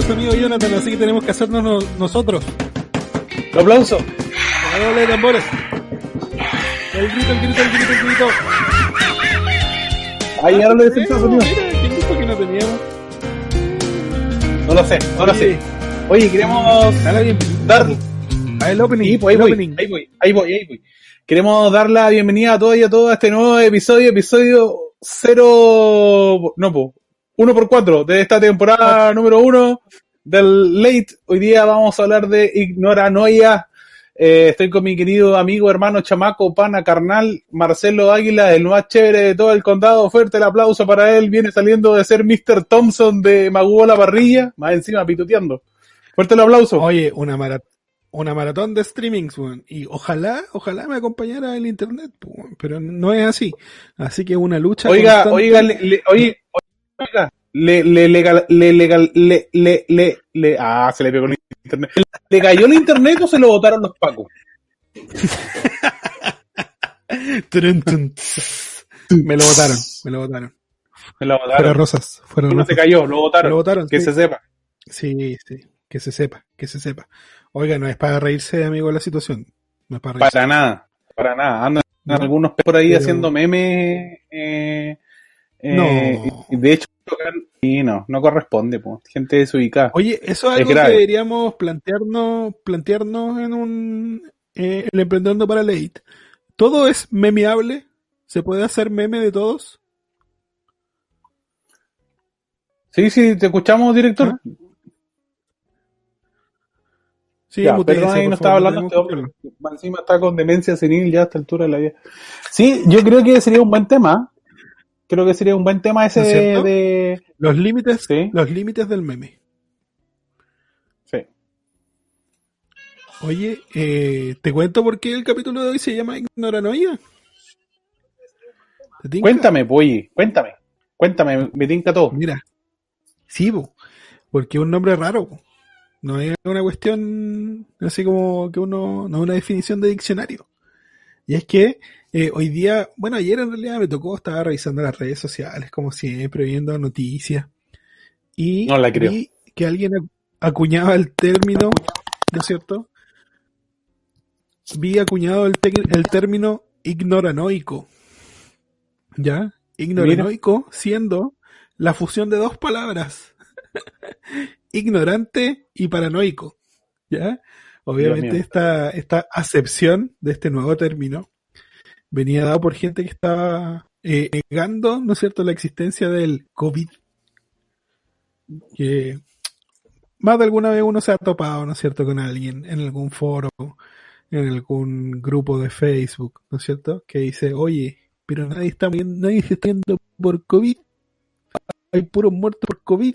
de sonido, Jonathan, así que tenemos que hacernos no- nosotros. Un aplauso. Doble de tambores. El grito, el grito, el grito, el grito. Ahí ahora lo efectos de sonido. Mira, ¿quién dijo que no teníamos? No lo sé, no lo Oye, sé. Oye, queremos Dale dar. A el opening. Sí, pues ahí el voy, opening. ahí voy, ahí voy, ahí voy. Queremos dar la bienvenida a todos y a todos a este nuevo episodio, episodio 0, no, po, 1 por 4 de esta temporada número 1 del Late. Hoy día vamos a hablar de Ignoranoia. Eh, estoy con mi querido amigo, hermano, chamaco, pana, carnal, Marcelo Águila, el más chévere de todo el condado. Fuerte el aplauso para él. Viene saliendo de ser Mr. Thompson de Maguo la parrilla, más encima pituteando. Fuerte el aplauso. Oye, una mara- una maratón de streamings, weón. Y ojalá, ojalá me acompañara el internet, weón, pero no es así. Así que una lucha. Oiga, constante. oiga, le, le- oye, oiga, le, le, legal, le, legal, le, le, le, le, ah, se le pegó el internet. ¿Le cayó el internet o se lo botaron los pacos? Me lo votaron, me lo votaron. Me lo Fueron botaron. rosas, fueron No rosas. se cayó, lo botaron. lo votaron, Que sí. se sepa. Sí, sí, que se sepa, que se sepa. Oiga, no es para reírse, amigo, la situación. No es para reírse. Para nada, para nada. Andan No, algunos por ahí pero- haciendo memes. Eh, eh, No. De hecho, y no, no corresponde, pues. Gente desubicada. Oye, eso es Es algo que deberíamos plantearnos, plantearnos en un eh, el emprendedor para late. Todo es memeable. Se puede hacer meme de todos. Sí, sí, te escuchamos, director. ¿Ah? Sí, Ya, perdón, ahí no estaba hablando este hombre. Encima está con demencia senil ya a esta altura de la vida. Sí, yo creo que sería un buen tema. Creo que sería un buen tema ese ¿No es de, Los límites, Sí. los límites del meme. Sí. Oye, eh, te cuento por qué el capítulo de hoy se llama Ignoranoia. Cuéntame, pues, cuéntame. Cuéntame, me tinca todo. Mira, sí, po, porque es un nombre raro. po. No es una cuestión así como que uno, no es una definición de diccionario. Y es que eh, hoy día, bueno, ayer en realidad me tocó, estaba revisando las redes sociales, como siempre, viendo noticias. Y No la creo. vi que alguien acu- acuñaba el término, ¿no es cierto? Vi acuñado el, el término ignoranoico. ¿Ya? Ignoranoico siendo la fusión de dos palabras. Ignorante y paranoico. ¿Ya? Obviamente esta, esta acepción de este nuevo término venía dado por gente que estaba eh, negando, ¿no es cierto?, la existencia del COVID. Que más de alguna vez uno se ha topado, ¿no es cierto?, con alguien en algún foro, en algún grupo de Facebook, ¿no es cierto?, que dice, oye, pero nadie está muriendo, nadie se está muriendo por COVID. Hay puros muertos por COVID.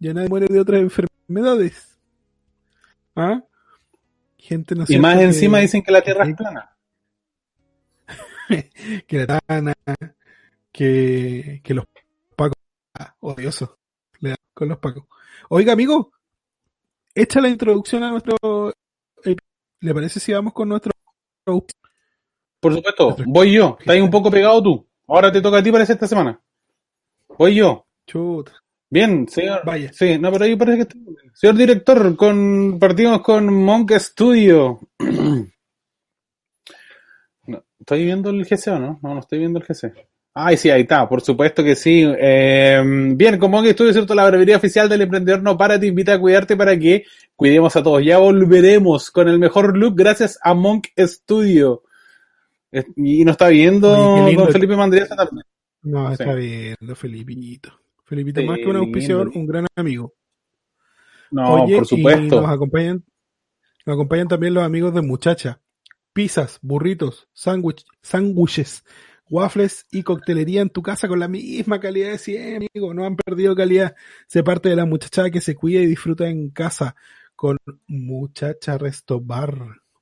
Ya nadie muere de otras enfermedades. ¿Ah? Gente, ¿no Y más encima que- dicen que la Tierra es plana. que la tana, que, que los pacos, ah, odioso, le da con los pacos. Oiga, amigo, echa la introducción a nuestro, ¿le parece si vamos con nuestro, Por supuesto, voy yo. Estás un poco pegado tú. Ahora te toca a ti parece esta semana. Voy yo. chuta, Bien, señor. Vaya. Sí, no, pero ahí parece que. Señor director, con, partimos con Monk Studio. ¿Estoy viendo el GC o no? No, no estoy viendo el GC. Ay, sí, ahí está, por supuesto que sí. Eh, bien, con Monk Studio, ¿cierto? La brevería oficial del emprendedor no para, te invita a cuidarte para que cuidemos a todos. Ya volveremos con el mejor look gracias a Monk Studio. Y nos está viendo lindo. don Felipe Mandriaza también. no, Sí. está viendo, Felipito. Felipito, Sí, más que un auspiciador, lindo. un gran amigo. No, Oye, por y supuesto. nos acompañan, nos acompañan también los amigos de Muchacha. Pizzas, burritos, sándwich, sándwiches, waffles y coctelería en tu casa con la misma calidad de siempre, amigo. No han perdido calidad. Se parte de la muchacha que se cuida y disfruta en casa con Muchacha Resto Bar.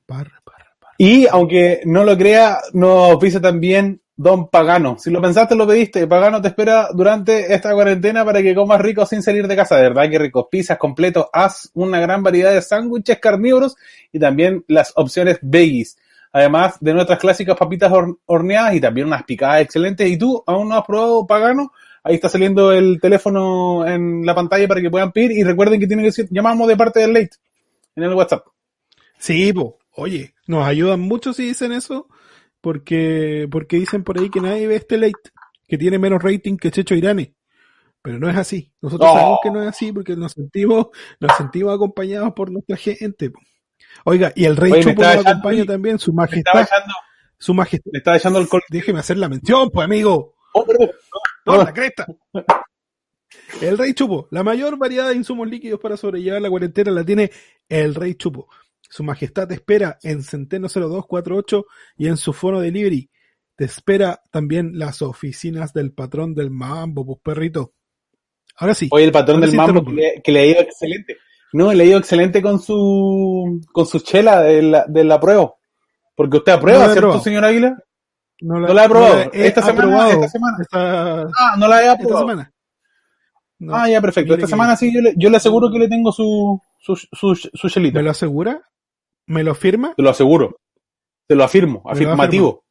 Bar, bar, bar. Y aunque no lo crea, nos pisa también Don Pagano. Si lo pensaste, lo pediste. Pagano te espera durante esta cuarentena para que comas rico sin salir de casa. De verdad que ricos. Pizzas completos. Haz una gran variedad de sándwiches carnívoros y también las opciones veggies. Además de nuestras clásicas papitas hor- horneadas y también unas picadas excelentes. ¿Y tú aún no has probado Pagano? Ahí está saliendo el teléfono en la pantalla para que puedan pedir y recuerden que tienen que decir, llamamos de parte del late en el WhatsApp. Sí, po. oye, nos ayudan mucho si dicen eso, porque, porque dicen por ahí que nadie ve este late, que tiene menos rating que Checho Irane. Pero no es así. Nosotros Oh. sabemos que no es así porque nos sentimos, nos sentimos acompañados por nuestra gente. po. Oiga, y el rey Oye, me Chupo nos acompaña también, su Le estaba majestad, echando, su majestad. le estaba echando alcohol. Déjeme hacer la mención, pues amigo. Oh. No, No. la cresta. El Rey Chupo. La mayor variedad de insumos líquidos para sobrellevar la cuarentena la tiene el Rey Chupo. Su majestad te espera en Centeno 0248 y en su fono delivery. Te espera también las oficinas del patrón del Mambo, pues perrito. Ahora sí. Oye, el patrón del sí mambo que interrumpo. le, que le ha ido excelente. No, le ha ido excelente con su, con su chela de la, de la prueba. Porque usted aprueba, No ¿cierto, probado. señor Águila? No no la he probado. he Esta semana, aprobado esta semana. Esta, Ah, no la he esta aprobado. semana. No. Ah, ya, perfecto. Mire Esta que- semana sí, yo le, yo le aseguro que le tengo su, su, su, su chelita. ¿Me lo asegura? ¿Me lo firma? Te lo aseguro. Te lo afirmo. Me lo Afirmativo.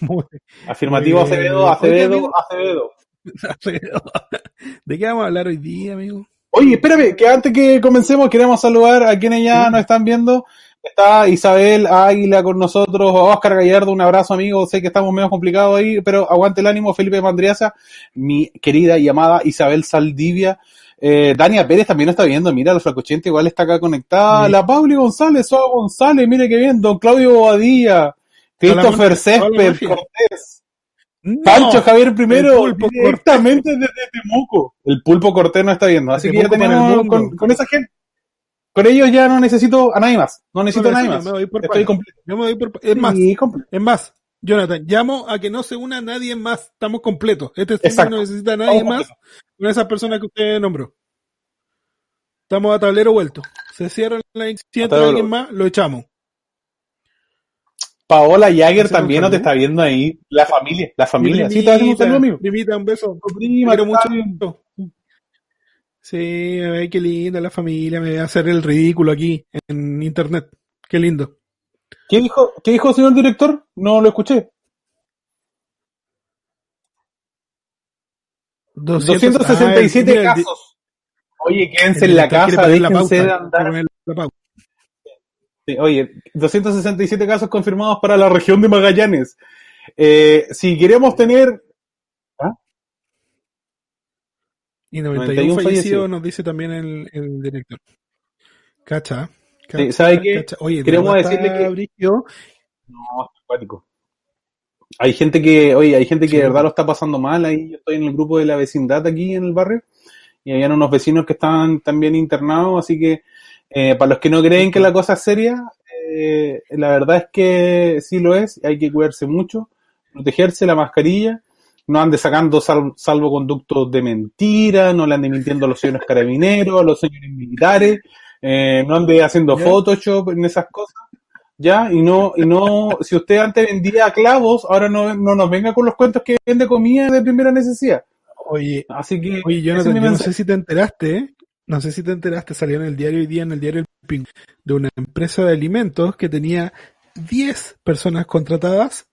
Muy Afirmativo, Muy bien. Acevedo, Acevedo. Acevedo. ¿De qué vamos a hablar hoy día, amigo? Oye, espérame, que antes que comencemos queremos saludar a quienes ya nos están viendo. Está Isabel Águila con nosotros, Oscar Gallardo, un abrazo amigo, sé que estamos medio complicados ahí, pero aguante el ánimo, Felipe Mandriaza, mi querida y amada Isabel Saldivia, eh, Dania Pérez también está viendo, mira, la flacochente igual está acá conectada, Sí. la Pauli González, Soa González, mire que bien, don Claudio Bobadilla, Christopher. Césped, Cortés, No. Pancho Javier primero, directamente desde Temuco. El pulpo Cortés no está viendo, así que ya tenemos con, con esa gente. Con ellos ya no necesito a nadie más. No necesito a nadie más. me voy por Estoy completo. Yo me voy por... Es más, Sí, completo. es más, Jonathan, llamo a que no se una nadie más. Estamos completos. Este no necesita a nadie Estamos más con esas personas que usted nombró. Estamos a tablero vuelto. Se cierra la si entra alguien más, lo echamos. Paola Jagger también no te saludo. está viendo ahí. La familia, la familia. Mi Sí, te un primita, saludo, amigo. primita, un beso. Prima, Quiero mucho. Sí, ay, qué linda la familia. Me voy a hacer el ridículo aquí en internet. Qué lindo. ¿Qué dijo, ¿Qué dijo, señor director? No lo escuché. 267 Ay, mira, el di- casos. Oye, quédense en la casa, poner la déjense de pauta, andar la pauta. Sí, oye, 267 casos confirmados para la región de Magallanes. Eh, si queremos tener... Y 91, 91 fallecidos fallecidos. nos dice también el, el director. Cacha. cacha, Sí, ¿sabe qué? cacha. Oye, Queremos decirle que- brígido. No, es. Hay gente que, oye, hay gente que Sí. de verdad lo está pasando mal. Ahí yo estoy en el grupo de la vecindad aquí en el barrio. Y habían unos vecinos que estaban también internados. Así que, eh, para los que no creen que la cosa es seria, eh, la verdad es que sí lo es. Hay que cuidarse mucho, protegerse la mascarilla. No ande sacando sal- salvoconductos de mentira, no le ande mintiendo a los señores carabineros, a los señores militares, eh, no ande haciendo. Photoshop en esas cosas. ¿ya? Y no, y no, si usted antes vendía clavos, ahora no, no nos venga con los cuentos que vende comida de primera necesidad. Oye, Así que, oye Jonathan, yo no sé si te enteraste, ¿eh? No sé si te enteraste, salió en el diario hoy día, en el diario El Ping, de una empresa de alimentos que tenía 10 personas contratadas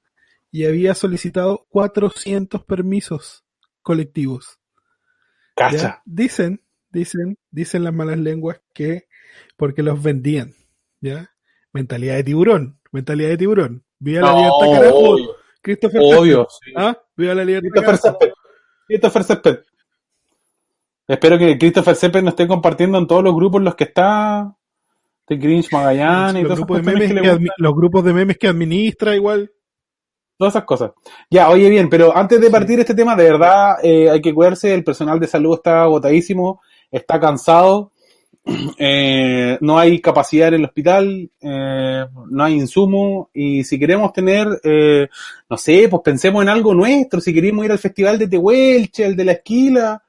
y había solicitado 400 permisos colectivos. ¿ya? Cacha. Dicen, dicen, dicen las malas lenguas que porque los vendían, ¿ya? Mentalidad de tiburón, mentalidad de tiburón. Viva la No, libertad, carajo. obvio, Christopher obvio, sí. ¿Ah? Viva la libertad, Christopher. Césped. Christopher Césped. Espero que Christopher Césped nos esté compartiendo en todos los grupos en los que está. De Grinch Magallanes y Los grupos, de memes que los grupos de memes que administra igual. todas esas cosas. Ya, oye bien, pero antes de partir este tema, de verdad eh, hay que cuidarse, el personal de salud está agotadísimo, está cansado, eh, no hay capacidad en el hospital, eh, no hay insumo, y si queremos tener, eh, no sé, pues pensemos en algo nuestro, si queremos ir al festival de Tehuelche, al de la Esquila,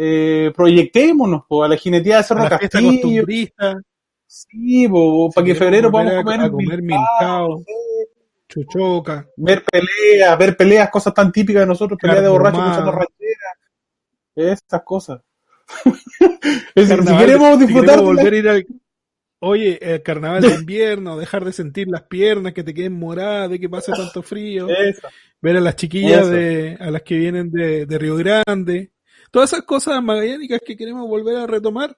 eh, proyectémonos pues, a la jineteada de A Cerro la Castillo, sí, pues, para que en febrero podamos comer, a comer milcao, chuchoca. ver peleas, ver peleas, cosas tan típicas de nosotros, peleas de borrachos escuchando rancheras, esas cosas. Es decir, si queremos disfrutar volver a ir al, Oye, el carnaval de invierno, dejar de sentir las piernas, que te queden moradas, de que pase tanto frío, Eso. ver a las chiquillas Eso. de, a las que vienen de, de Río Grande, todas esas cosas magallánicas que queremos volver a retomar.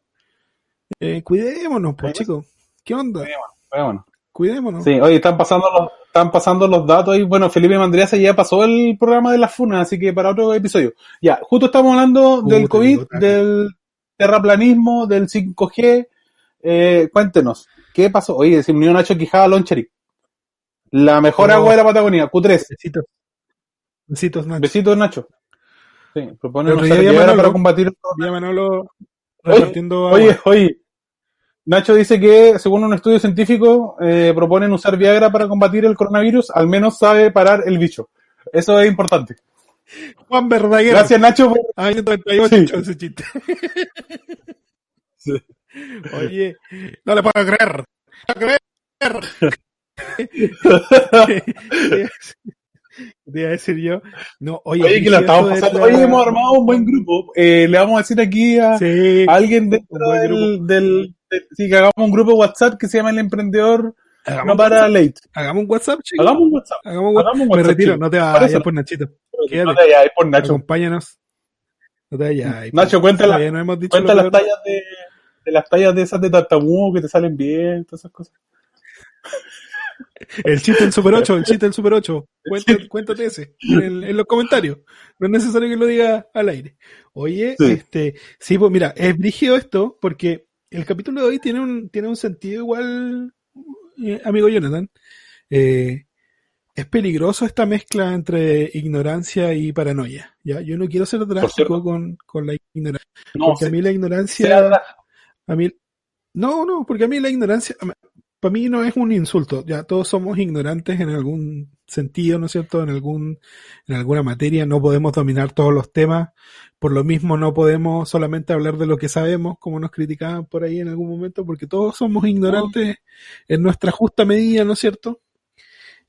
Eh, cuidémonos, pues chicos. ¿Qué onda? Bueno. Cuidémonos. Sí, oye, están pasando los, están pasando los datos y bueno, Felipe Mandriaza ya pasó el programa de las funas, así que para otro episodio. Ya, justo estamos hablando del COVID, del terraplanismo, del 5G. Eh, cuéntenos, ¿qué pasó? Oye, se unió Nacho Quijada Loncheric. La mejor agua de la Patagonia, Q3. Besitos. Besitos, Nacho. Besitos, Nacho. Sí, propone Viagra Manolo. para combatir Manolo Oye, repartiendo agua. Oye, oye. Nacho dice que, según un estudio científico, eh, proponen usar Viagra para combatir el coronavirus, al menos sabe parar el bicho. Eso es importante. Juan Verdaguer. Gracias, Nacho. por- Año 38 Sí. ese chiste. Oye, no le puedo creer. No puedo creer. Te iba a decir yo. No, oye, Oye, que la estamos pasando. Oye, hemos armado un buen grupo. Eh, le vamos a decir aquí a, Sí, a alguien dentro del, del, de- sí, que hagamos un grupo WhatsApp que se llama El Emprendedor hagamos, No para WhatsApp, late. hagamos un WhatsApp, chicos. Hagamos un WhatsApp. Hagamos un WhatsApp. Hagamos un Me WhatsApp, retiro, no te Por vayas eso. por Nachito. No te vayas, por Nacho. Acompáñanos. No te vayas. Nacho, cuenta la- Todavía no hemos dicho Cuenta las peor. tallas de, de las tallas de esas de tartamudo que te salen bien, todas esas cosas. El chiste del Super 8, el chiste del Super 8. Cuéntate, cuéntate ese en, los comentarios. No es necesario que lo diga al aire. Oye, Sí. este, sí, pues mira, es brígido esto porque el capítulo de hoy tiene un, tiene un sentido igual, eh, amigo Jonathan. Eh, es peligroso esta mezcla entre ignorancia y paranoia. ¿ya? Yo no quiero ser drástico con, con la ignorancia. No, Porque a mí la ignorancia, a mí, no, no, porque a mí la ignorancia, para mí no es un insulto, ya todos somos ignorantes en algún sentido, ¿no es cierto? En algún, en alguna materia no podemos dominar todos los temas, por lo mismo no podemos solamente hablar de lo que sabemos, como nos criticaban por ahí en algún momento, porque todos somos ignorantes en nuestra justa medida, ¿no es cierto?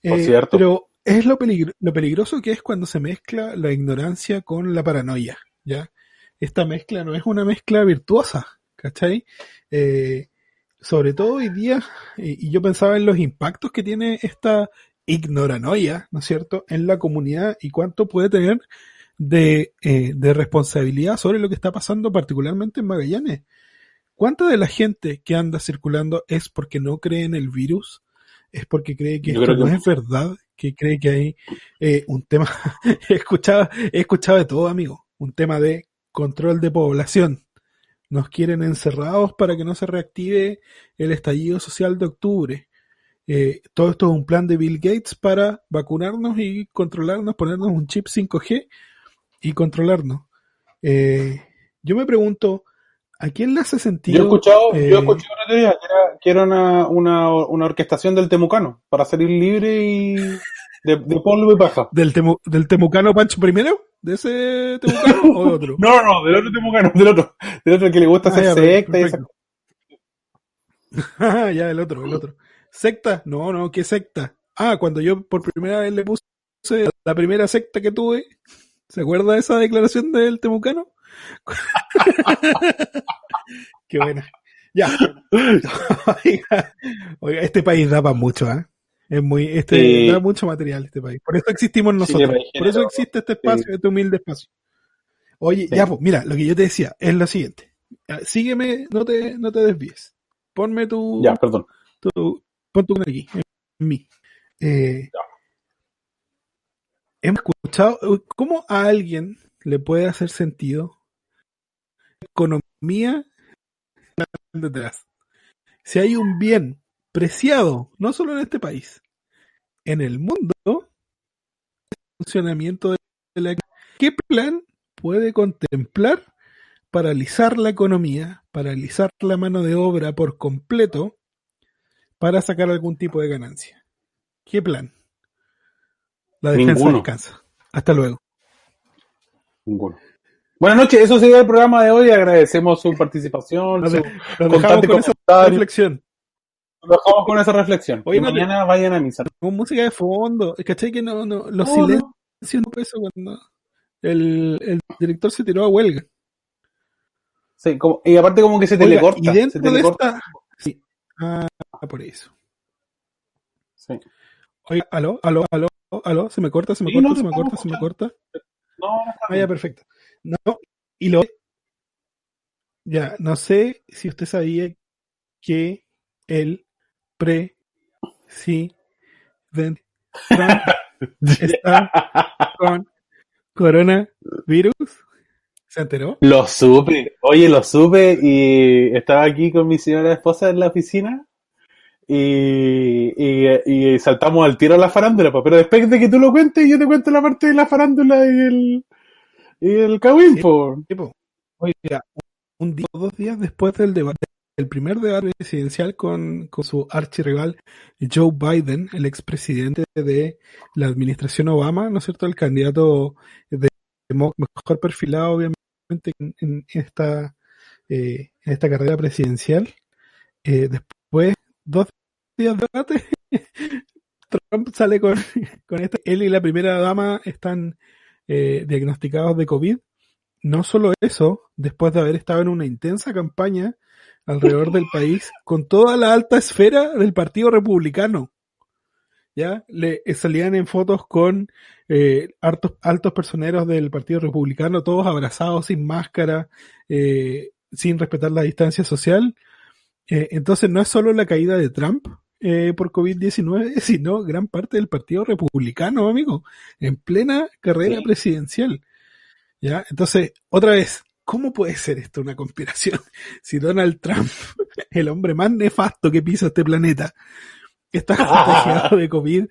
Por Eh, cierto. Pero es lo, peligro- lo peligroso que es cuando se mezcla la ignorancia con la paranoia, ¿ya? Esta mezcla no es una mezcla virtuosa, ¿cachai? Eh, sobre todo hoy día, y, y yo pensaba en los impactos que tiene esta ignoranoia, ¿no es cierto?, en la comunidad y cuánto puede tener de, eh, de responsabilidad sobre lo que está pasando particularmente en Magallanes. ¿Cuánta de la gente que anda circulando es porque no cree en el virus? ¿Es porque cree que Yo esto que no es verdad? ¿Que cree que hay eh, un tema? he, escuchado, he escuchado de todo, amigo. Un tema de control de población. Nos quieren encerrados para que no se reactive el estallido social de octubre. Eh, todo esto es un plan de Bill Gates para vacunarnos y controlarnos, ponernos un chip 5G y controlarnos. Eh, yo me pregunto, ¿a quién le hace sentido? Yo he escuchado, eh, yo que era, que era una, una, una orquestación del temucano para salir libre y de, de polvo y paja. del, temu- del temucano Pancho primero? ¿De ese temucano o de otro? No, no, del otro temucano, del otro, del otro que le gusta Ah, hacer secta y. Ah, ya, el otro, el otro. ¿Secta? No, no, ¿qué secta? Ah, cuando yo por primera vez le puse la primera secta que tuve, ¿se acuerda de esa declaración del temucano? Qué buena. Ya. Oiga, oiga, este país da para mucho, ¿ah? Es muy, este, Sí. da mucho material este país. Por eso existimos nosotros. Por eso existe este espacio, este humilde espacio. Oye, Sí. ya, pues, mira, lo que yo te decía es lo siguiente. Ah, Sígueme, no te, no te desvíes. Ponme tu, Ya, perdón. tu- pon tu aquí, en mí. Eh, hemos escuchado, ¿cómo a alguien le puede hacer sentido economía detrás? Si hay un bien preciado, no solo en este país, en el mundo, el funcionamiento de la ¿qué plan puede contemplar paralizar la economía, paralizar la mano de obra por completo para sacar algún tipo de ganancia? ¿Qué plan? La defensa Ninguno. descansa. Hasta luego. Ninguno. Buenas noches, eso sería el programa de hoy. Agradecemos su participación, Nos su de- nos dejamos constante con esa comentario. reflexión. Lo dejamos con esa reflexión. Oye, no mañana vayan a misa. Con música de fondo. ¿Cachai que no, no, los No, silencios no peso cuando el, el director se tiró a huelga? Sí, como- y aparte como que se te Oiga, le corta. y dentro se te de le corta. esta, sí, Ah, por eso. Sí. Oiga, aló, aló, aló, aló, se me corta, se me Sí, corta, no, se me corta, se me corta. No, no Ah, ya, perfecto. No, y lo. Ya, no sé si usted sabía que el presidente Trump está con coronavirus. ¿Se enteró? Lo supe, oye, lo supe y estaba aquí con mi señora esposa en la oficina y, y, y saltamos al tiro a la farándula, po. pero después de que tú lo cuentes yo te cuento la parte de la farándula y el, y el cagüín, Sí. po. Tipo, oiga, un día o dos días después del debate, el primer debate presidencial con, con su archirrival Joe Biden, el expresidente de la administración Obama, ¿no es cierto? El candidato de, mejor perfilado, obviamente, en, en esta, eh, en esta carrera presidencial. Eh, después, dos días de debate, Trump sale con, con esta. Él y la primera dama están eh, diagnosticados de COVID. No solo eso, después de haber estado en una intensa campaña alrededor del país con toda la alta esfera del Partido Republicano. ¿Ya? Le eh, salían en fotos con eh, hartos, altos personeros del Partido Republicano, todos abrazados, sin máscara, eh, sin respetar la distancia social. Eh, entonces no es solo la caída de Trump eh, por COVID-19, sino gran parte del Partido Republicano, amigo, en plena carrera Sí. presidencial. ¿Ya? Entonces, otra vez, ¿cómo puede ser esto una conspiración? Si Donald Trump, el hombre más nefasto que pisa este planeta, está contagiado de COVID,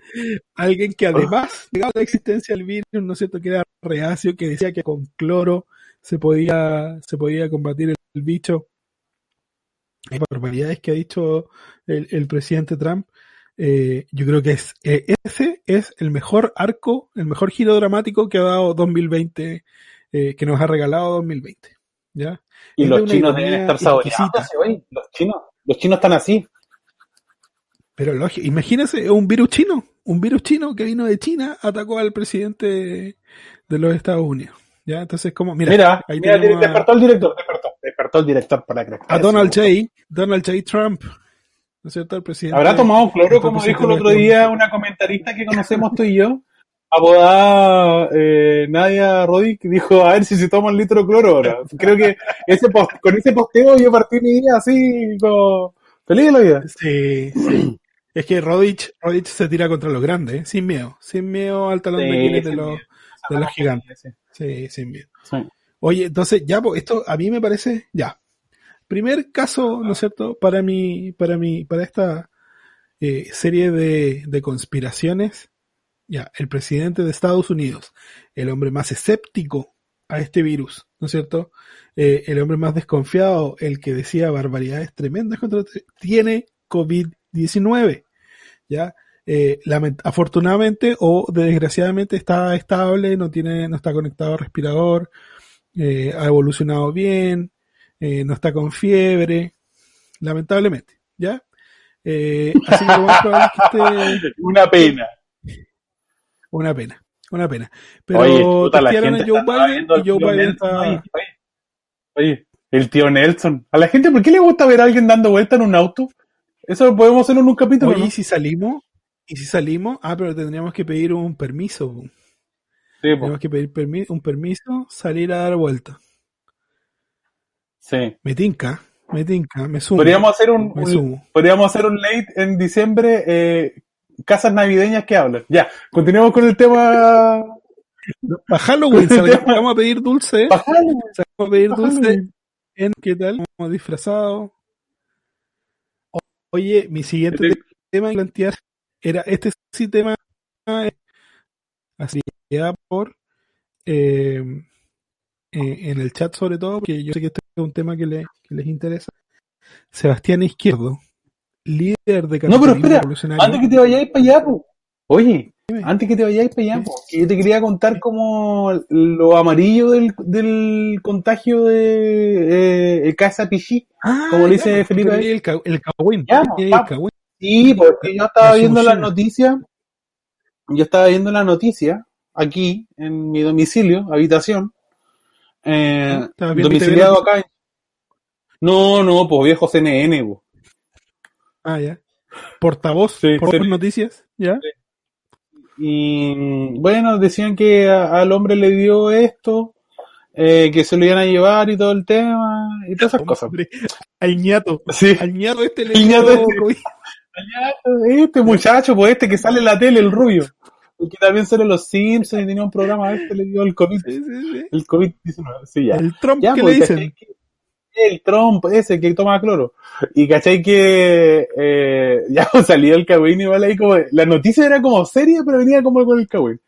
alguien que además negaba la existencia del virus, ¿no es cierto? Que era reacio, que decía que con cloro se podía, se podía combatir el, el bicho. Hay barbaridades que ha dicho el, el presidente Trump. Eh, yo creo que es eh, ese es el mejor arco, el mejor giro dramático que ha dado 2020, eh, que nos ha regalado 2020. ¿Ya? Y los chinos deben estar oye, los chinos, los chinos están así. Pero lógico, imagínese un virus chino, un virus chino que vino de China, atacó al presidente de los Estados Unidos. ¿Ya? Entonces, como, mira, Mira, ahí mira, a, despertó el director, despertó, despertó el director para que a Donald J. Donald J. Trump, ¿no es cierto? El presidente. ¿Habrá tomado cloro, como dijo el otro día una comentarista que conocemos tú y yo? Apodada eh, Nadia Rodic dijo, a ver si se toma un litro de cloro ahora. Creo que ese post- con ese posteo yo partí mi día así, como feliz de la vida. Sí, sí. Es que Rodich, Rodich se tira contra los grandes, ¿eh? sin miedo, sin miedo al talón de Sí, Aquiles de sin los, de los gigantes. Sí, sin miedo. Sí. Oye, entonces ya, pues esto a mí me parece, ya. Primer caso, ¿no es cierto? Para mi, para mi, para esta eh, serie de, de conspiraciones, ya, el presidente de Estados Unidos, el hombre más escéptico a este virus, ¿no es cierto? Eh, el hombre más desconfiado, el que decía barbaridades tremendas contra, tiene COVID-19, ¿ya? Eh, afortunadamente o desgraciadamente está estable, no tiene, no está conectado al respirador, eh, ha evolucionado bien, eh, no está con fiebre, lamentablemente, ¿ya? Eh, así que lo Una pena. Una pena, una pena. Pero Oye, puta, la testearon a gente Joe Biden y Joe Biden Nelson, está... oye, el tío Nelson. A la gente, ¿por qué le gusta ver a alguien dando vuelta en un auto? Eso lo podemos hacer en un capítulo, Oye, ¿no? ¿y si salimos? ¿Y si salimos? Ah, pero tendríamos que pedir un permiso. Sí. Tenemos que pedir permi- un permiso, salir a dar vuelta. sí. Me tinca, me tinca, me sumo. Podríamos hacer un, podríamos hacer un late en diciembre, eh, casas navideñas que hablan. Ya, continuemos con el tema. Para Halloween salgamos a pedir dulce. Halloween, Salgamos a pedir dulce. En, ¿Qué tal? Como disfrazado. Oye, mi siguiente Este- tema que plantear era este sí tema así ya por eh, eh, en el chat sobre todo porque yo sé que este es un tema que, le- que les interesa Sebastián Izquierdo líder de No, pero espera, antes que te vayáis para allá, po. Oye, Dime. antes que te vayáis para allá, po, que yo te quería contar como lo amarillo del, del contagio de eh, el Casa Pichí. Ah, como ya, dice Felipe el, ca- el cagüín Ya, porque el vamos. cagüín. Sí, porque yo estaba viendo las noticias, yo estaba viendo la noticia aquí en mi domicilio, habitación, eh, Ah, ¿estabas viendo domiciliado acá. en- No, no, pues viejo CNN, po. Ah, ya. Portavoz, Sí, por sí. noticias, ¿ya? Y bueno, decían que a- al hombre le dio esto, eh, que se lo iban a llevar y todo el tema, y todas esas cosas. Al ñato. Sí. Al ñato este le ñato este. Este muchacho, pues este que sale en la tele, el rubio, que también sale los Simpsons y tenía un programa, este le dio el COVID, el COVID-19, sí, ya. El Trump Ya, que pues, le dicen. Que- El Trump, ese que toma cloro. Y cachai que eh, ya salió el cagüín igual ahí como... La noticia era como seria, pero venía como con el cagüín.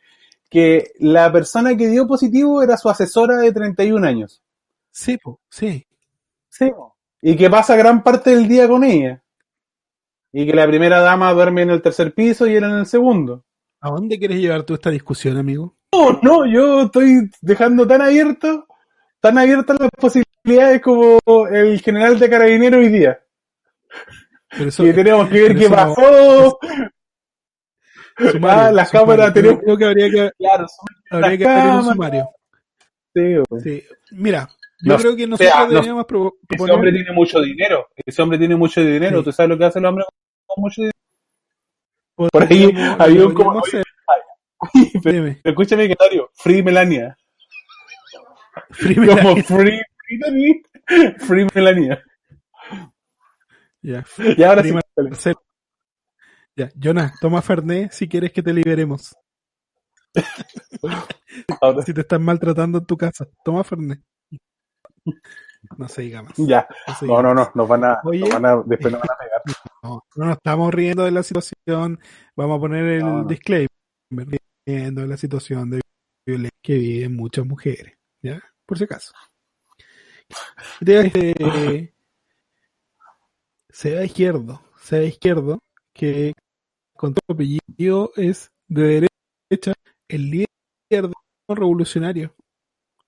Que la persona que dio positivo era su asesora de 31 años. Sí, po, sí. Sí. Y que pasa gran parte del día con ella. Y que la primera dama duerme en el tercer piso y él en el segundo. ¿A dónde quieres llevar tú esta discusión, amigo? No, no, yo estoy dejando tan abierto, tan abiertas las posibilidades como el general de carabineros hoy día. Eso, que tenemos que ver qué no- pasó. sumario, Ah, las sumario. cámaras Yo tenemos- Creo que habría que, Claro, habría que abrir un sumario. sí, Sí. Mira, yo No, creo que nosotros sea, no- deberíamos pro- Ese hombre tiene mucho dinero. Ese hombre tiene mucho dinero. Sí. ¿Tú sabes lo que hace el hombre con mucho dinero? por ahí lo un como- hacer- Pero Dime, escúchame, comentario. Free Melania. Free Como Melania. Free, free, free Melania. Ya, Y ahora sí. Marcelo. Ya, Jonas, toma Fernet si quieres que te liberemos. Ahora. Si te están maltratando en tu casa, toma Fernet. No se diga más. Ya. no No, no. Nos van a, Oye. nos van a, después nos van a pegar. No, no nos estamos riendo de la situación. Vamos a poner el No, no. disclaimer. Riendo de la situación de violencia que viven muchas mujeres. ¿Ya? Por si acaso. Y te digo, este, Seba Izquierdo. Seba Izquierdo, que con todo apellido es de derecha, el líder revolucionario.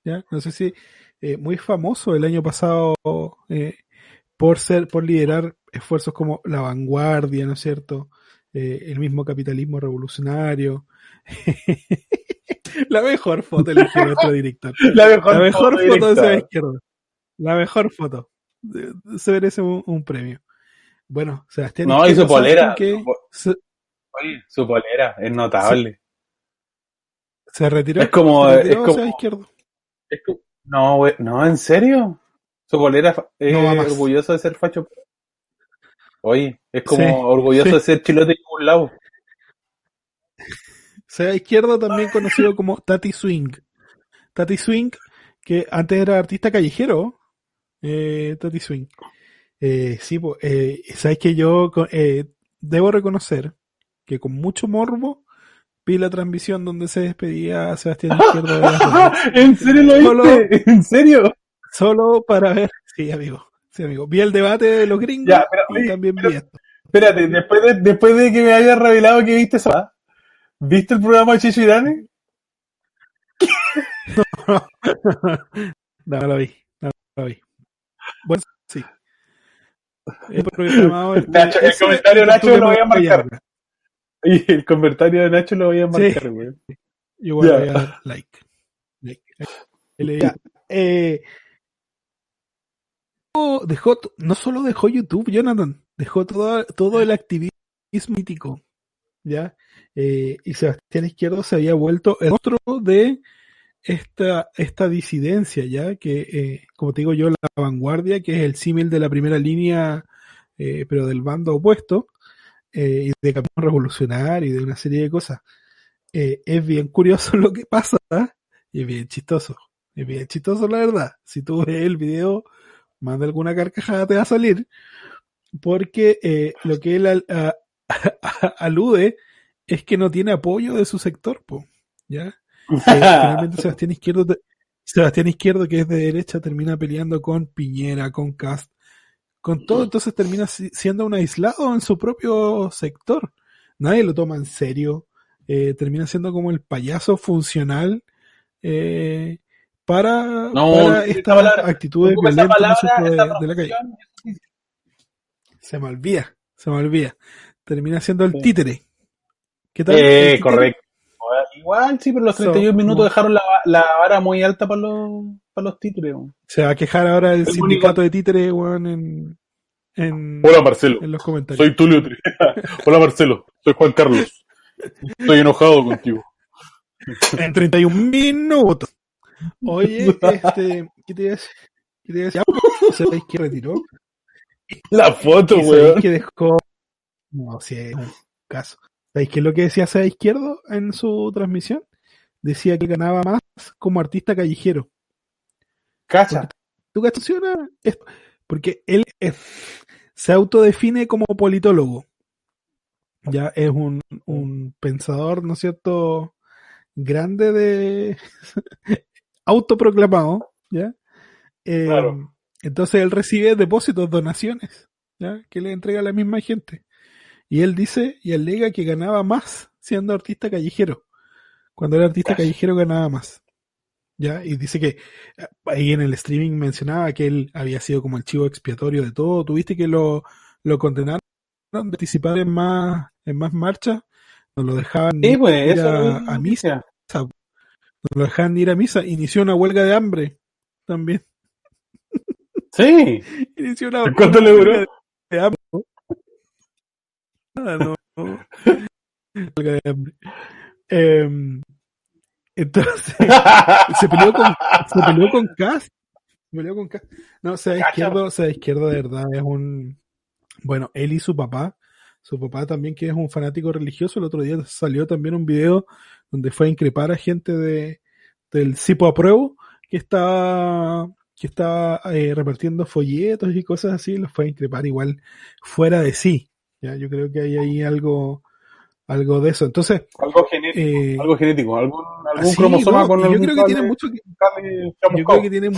¿Ya? No sé si eh, muy famoso el año pasado eh, por ser, por liderar esfuerzos como la vanguardia, ¿no es cierto? Eh, el mismo capitalismo revolucionario. la mejor foto eligió nuestro director. La mejor, La mejor foto de directa. Seba Izquierdo. La mejor foto. Se merece un, un premio. Bueno, Sebastián. No, y su ¿sabes polera. qué? Su su polera es notable. se retiró. Es como- se retiró es como- Izquierdo. Es que- no, güey, no, ¿en serio? Su polera es No orgulloso de ser facho. Oye, es como Sí, orgulloso sí. de ser chilote y un lado. Seba Izquierdo, también conocido como Tati Swing. Tati Swing, que antes era artista callejero. Eh, Tati Swing. Eh, sí, po, eh, sabes que yo eh, debo reconocer que con mucho morbo vi la transmisión donde se despedía a Sebastián Izquierdo de redes. ¿En serio lo Solo- viste? ¿En serio? Solo para ver. Sí, amigo. Sí, amigo. Vi el debate de los gringos Ya, pero, y oye, también pero- vi esto. Espérate, después de, después de que me hayas revelado que viste esa, ¿viste el programa de Chicho? No, no lo vi. No, lo vi. Bueno, sí. He programado este- Nacho, el ese comentario y Nacho lo voy a marcar. Y el comentario de Nacho lo voy a marcar, güey. Yo voy a dar like. like. Eh, dejó- no solo dejó YouTube, Jonathan, dejó todo, todo el activismo mítico. ¿Ya? Eh, y Sebastián Izquierdo se había vuelto el rostro de esta, esta disidencia, ¿ya? Que, eh, como te digo yo, la vanguardia, que es el símil de la primera línea, eh, pero del bando opuesto, eh, y de camino revolucionario y de una serie de cosas. Eh, es bien curioso lo que pasa ¿ah? y es bien chistoso. Es bien chistoso, la verdad. Si tú ves el video, más de alguna carcajada te va a salir, porque lo que él al- a- alude es que no tiene apoyo de su sector, po, ¿ya? Finalmente Sebastián Izquierdo, Sebastián Izquierdo, que es de derecha, termina peleando con Piñera, con Cast, con todo, entonces termina si- siendo un aislado en su propio sector. Nadie lo toma en serio. eh, termina siendo como el payaso funcional eh, para, No, para esa estas palabra- actitudes Ocupa esa violentas ¿no es palabra, cierto? esa de, de la calle. Se me olvida, se me olvida. Termina siendo el Sí. títere. ¿Qué tal? ¿El Eh, correcto. Igual, sí, pero los So, 31 minutos no. dejaron la, la vara muy alta para los, para los títulos. güey. Se va a quejar ahora el El sindicato de títere, weón, en, en, Hola Marcelo, en los comentarios. soy Tulio Tri. Hola Marcelo, soy Juan Carlos. Estoy enojado contigo. En 31 minutos. Oye, este, ¿qué te iba a decir? ¿Qué te iba a decir? ¿Sabéis que retiró? La foto, ¿Y sabéis weón. que dejó? No, si es un caso. ¿Sabéis qué es lo que decía Seba Izquierdo en su transmisión? Decía que ganaba más como artista callejero. Cacha. ¿Tú qué funciona esto? Porque él es- se autodefine como politólogo. Ya es un, un pensador, ¿no es cierto? Grande de autoproclamado, ¿ya? Eh, Claro. Entonces él recibe depósitos, donaciones, ¿ya? Que le entrega a la misma gente. Y él dice y alega que ganaba más siendo artista callejero. Cuando era artista Cacha. callejero ganaba más. ¿Ya? Y dice que eh, ahí en el streaming mencionaba que él había sido como el chivo expiatorio de todo. ¿Tuviste que lo, lo condenaron de participar en más, en más marchas? No lo dejaban Sí, pues, ir a, misa. No lo dejaban ir a misa. Inició una huelga de hambre también. Sí. Inició una ¿Cuánto le duró? huelga de hambre. Nada, no. Huelga de hambre. Em, entonces, se peleó con se peleó con Cast se peleó con Cast no sea izquierdo sea izquierdo de verdad es un bueno él y su papá. Su papá también que es un fanático religioso el otro día salió también un video donde fue a increpar a gente de del Cipo Apruebo que estaba que estaba eh, repartiendo folletos y cosas así los fue a increpar igual fuera de sí. Ya yo creo que hay ahí algo algo de eso entonces algo genético. eh, algo genético. Algún, algún sí, cromosoma no, con yo algún creo que cable- tiene mucho que, yo creo que tiene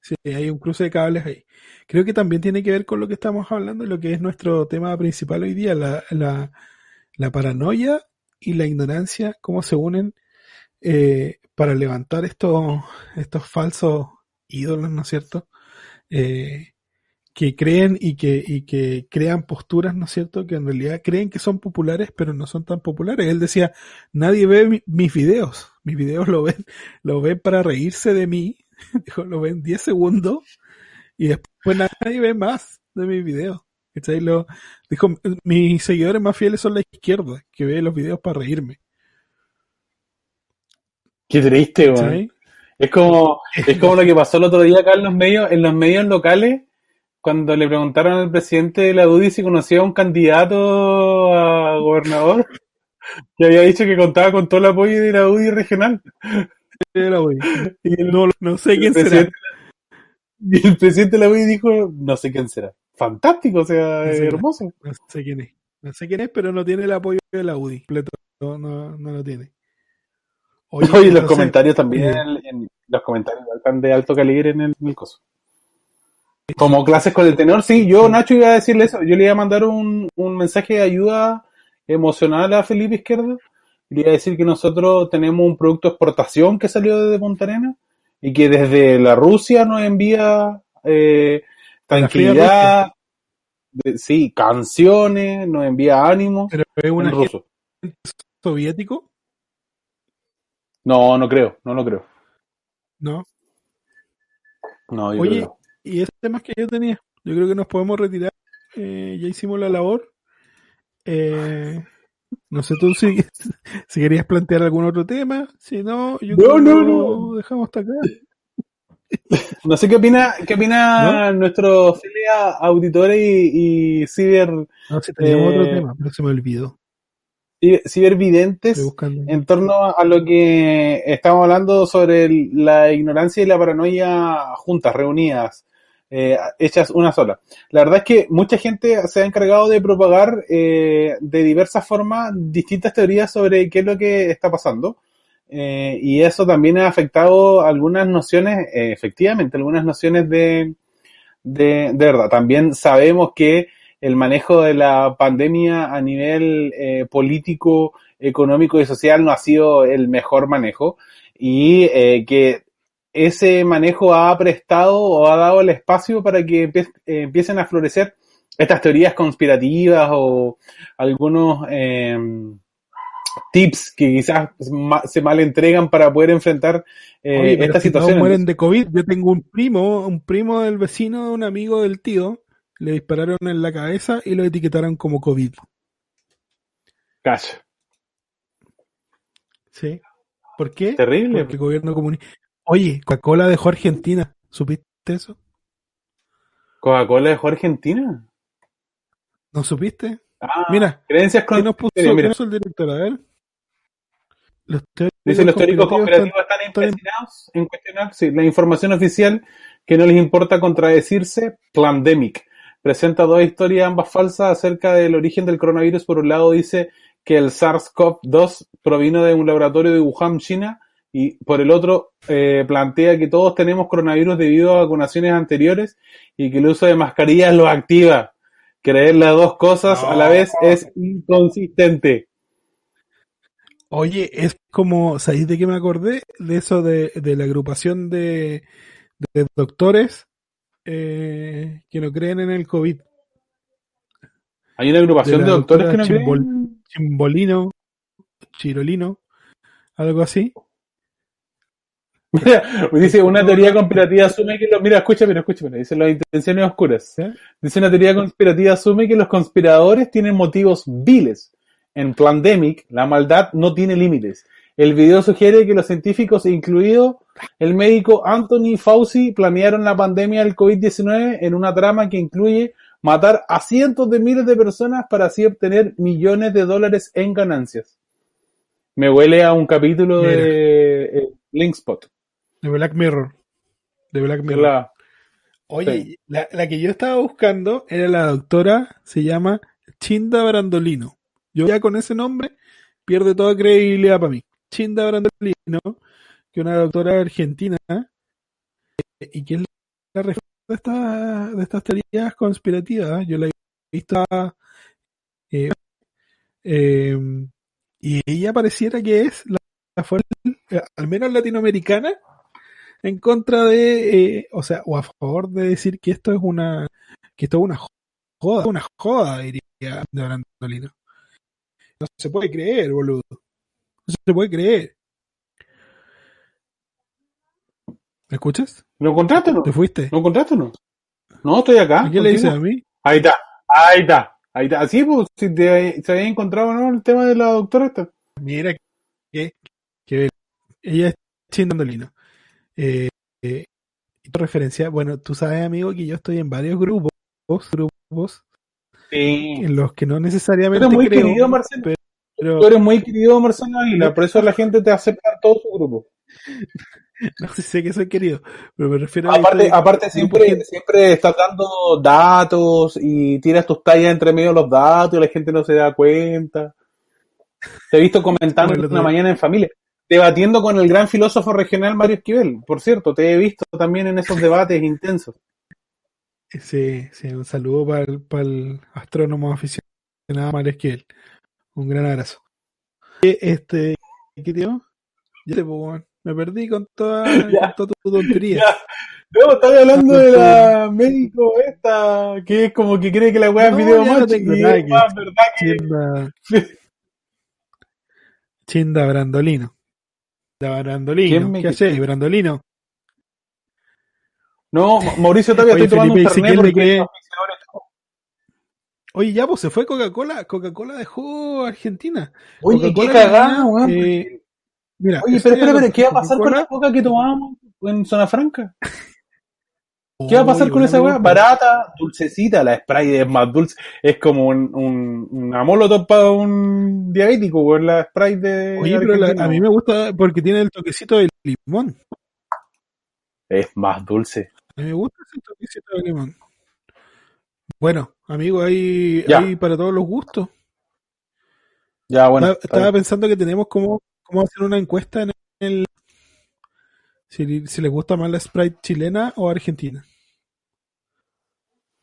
sí, hay un cruce de cables ahí. Creo que también tiene que ver con lo que estamos hablando, lo que es nuestro tema principal hoy día, la, la, la paranoia y la ignorancia, cómo se unen eh, para levantar estos, estos falsos ídolos, ¿no es cierto? Eh, que creen y que, y que crean posturas, ¿no es cierto? Que en realidad creen que son populares, pero no son tan populares. Él decía, nadie ve mi- mis videos. Mis videos lo ven, lo ven para reírse de mí. Dijo, lo ven 10 segundos y después nadie ve más de mis videos. Lo, dijo, mis seguidores más fieles son la izquierda, que ve los videos para reírme. Qué triste. ¿Cachai? Es como, es como lo que pasó el otro día acá en los medios, en los medios locales, cuando le preguntaron al presidente de la UDI si conocía a un candidato a gobernador, que había dicho que contaba con todo el apoyo de la UDI regional. Y el, No, no sé quién será. y el presidente de la UDI dijo, no sé quién será. Fantástico, o sea, No sé. hermoso. No sé quién es. No sé quién es, pero no tiene el apoyo de la UDI. No, no, no lo tiene. Oye, los comentarios también, eh, en- en- los comentarios están de alto calibre en el, en el coso. Como clases con el tenor, sí, yo Nacho iba a decirle eso, yo le iba a mandar un, un mensaje de ayuda emocional a Felipe Izquierdo, y le iba a decir que nosotros tenemos un producto de exportación que salió desde Punta y que desde la Rusia nos envía eh, tranquilidad, de- sí, canciones, nos envía ánimo Pero es un ruso. soviético, No, no creo, no lo creo. ¿no? No, yo Oye, creo. Y ese tema que yo tenía, yo creo que nos podemos retirar. Eh, ya hicimos la labor. Eh, no sé tú si, si querías plantear algún otro tema. Si no, yo No, creo que no, lo no. dejamos hasta acá. No sé qué opina, qué opina nuestro fieles auditores y, y ciber, No, si teníamos Eh, otro tema, pero se me olvidó. ciber- cibervidentes en torno a lo que estamos hablando sobre el- la ignorancia y la paranoia juntas, reunidas, eh, hechas una sola. La verdad es que mucha gente se ha encargado de propagar eh, de diversas formas distintas teorías sobre qué es lo que está pasando. Eh, y eso también ha afectado algunas nociones, efectivamente, algunas nociones de, de, de verdad. También sabemos que el manejo de la pandemia a nivel político, económico y social no ha sido el mejor manejo y que ese manejo ha prestado o ha dado el espacio para que eh, empiecen a florecer estas teorías conspirativas o algunos eh, tips que quizás se mal entregan para poder enfrentar eh, Oye, pero estas si todos situaciones. mueren de COVID, yo tengo un primo, un primo del vecino de un amigo del tío, le dispararon en la cabeza y lo etiquetaron como COVID. Cacha. ¿Sí? ¿Por qué? Terrible. Porque el gobierno comunista. Oye, Coca-Cola dejó Argentina. ¿Supiste eso? ¿Coca-Cola dejó Argentina? ¿No supiste? Ah, Mira, creencias ¿qué con... nos puso, Mira, puso el director? A ver. Los teóricos Dice los teóricos conspirativos conspirativos están están- empecinados en cuestionar sí, la información oficial que no les importa contradecirse. Plandemic presenta dos historias, ambas falsas, acerca del origen del coronavirus. Por un lado dice que el SARS-CoV-2 provino de un laboratorio de Wuhan, China, y por el otro eh, plantea que todos tenemos coronavirus debido a vacunaciones anteriores y que el uso de mascarillas lo activa. Creer las dos cosas a la vez es inconsistente. Oye, es como, ¿sabéis de qué me acordé? De eso de, de la agrupación de, de doctores eh, que no creen en el COVID. Hay una agrupación De doctores que no doctora creen. Chimbol- Chimbolino, Chirolino, algo así. Mira, dice una teoría conspirativa asume que los, mira, escucha, mira, escucha, mira, dice las intenciones oscuras. Dice una teoría conspirativa asume que los conspiradores tienen motivos viles. En Plandemic, la maldad no tiene límites. El video sugiere que los científicos, incluido el médico Anthony Fauci, planearon la pandemia del COVID-19 en una trama que incluye matar a cientos de miles de personas para así obtener millones de dólares en ganancias. Me huele a un capítulo Mira. de eh, Linkspot. De Black Mirror. De Black Mirror. la- Oye, Sí. la, la que yo estaba buscando era la doctora, se llama Chinda Brandolino. Yo ya con ese nombre pierde toda credibilidad para mí. Chinda Brandolino, que es una doctora argentina, eh, y que es la referente de, esta- de estas teorías conspirativas. Yo la he visto, eh, eh, y ella pareciera que es la, eh, al menos latinoamericana, en contra de, eh, o sea, o a favor de decir que esto es una, que esto es una joda, una joda, diría de Brandolino. No se puede creer, boludo. No se puede creer. ¿Me escuchas? ¿Lo encontraste no? ¿Te fuiste? ¿Lo encontraste no? No, estoy acá. ¿A quién le dices a mí? Ahí está, ahí está, ahí está. Así, pues, si te, se había encontrado, ¿no? El tema de la doctora esta. Mira que, que ella es Brandolino. Eh, eh, referencia, bueno, tú sabes, amigo, que yo estoy en varios grupos, grupos Sí. en los que no Tú necesariamente eres muy creo, querido, Marcelo. pero Tú eres muy querido, Marcelo Águila. Por eso la gente te acepta en todo su grupo. no sé, sé que soy querido, pero me refiero a Aparte, aparte siempre, gente- siempre estás dando datos y tiras tus tallas entre medio de los datos y la gente no se da cuenta. Te he visto comentando Bueno, una mañana en familia, debatiendo con el gran filósofo regional Mario Esquivel. Por cierto, te he visto también en esos debates intensos. Sí, sí, un saludo para el, para el astrónomo aficionado Mario Esquivel. Un gran abrazo. Este, ¿qué tío? Ya te, weón, me perdí con toda, con toda tu tontería. Ya. No, estaba hablando de la médico esta, que es como que cree que la weá es No, video no macho es que- más verdad que... Chinda, Chinda Brandolino. Da Brandolino. ¿Quién me- ¿Qué haces, Brandolino? No, Ma- Mauricio Oye, estoy tomando un Felipe ¿de porque Oye, ya, pues se fue Coca-Cola. Coca-Cola dejó Argentina. Oye, qué cagada, weón. eh, Mira, Oye, pero espera, hablando espera, ¿qué va a pasar con la coca que tomábamos en Zona Franca? ¿Qué va a pasar con esa weá? Barata, dulcecita, la Sprite es más dulce. Es como un, un, una molotov para un diabético, weón, la Sprite de Oye, pero la- a mí me gusta porque tiene el toquecito de limón. Es más dulce. A mí me gusta ese toquecito de limón. Bueno, amigo, hay, hay para todos los gustos. Ya, bueno. estaba, pensando que tenemos como, como hacer una encuesta en el si, si les gusta más la Sprite chilena o argentina.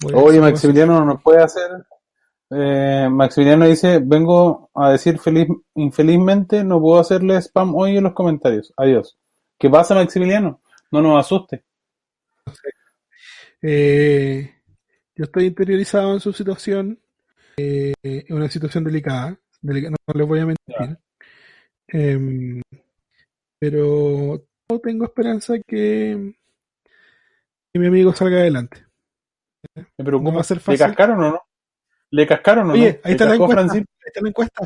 Oye, Maximiliano no nos puede hacer. Eh, Maximiliano dice: Vengo a decir feliz, infelizmente, no puedo hacerle spam hoy en los comentarios. Adiós. ¿Qué pasa, Maximiliano? No nos asuste. Eh, yo estoy interiorizado en su situación. Eh, es una situación delicada. delica- no, les voy a mentir. Em, pero tengo esperanza que, que mi amigo salga adelante. Me preocupa. No va a ser ¿Le cascaron o no? ¿Le cascaron o no? Oye, ahí ¿Le está la encuesta. Ahí está la encuesta.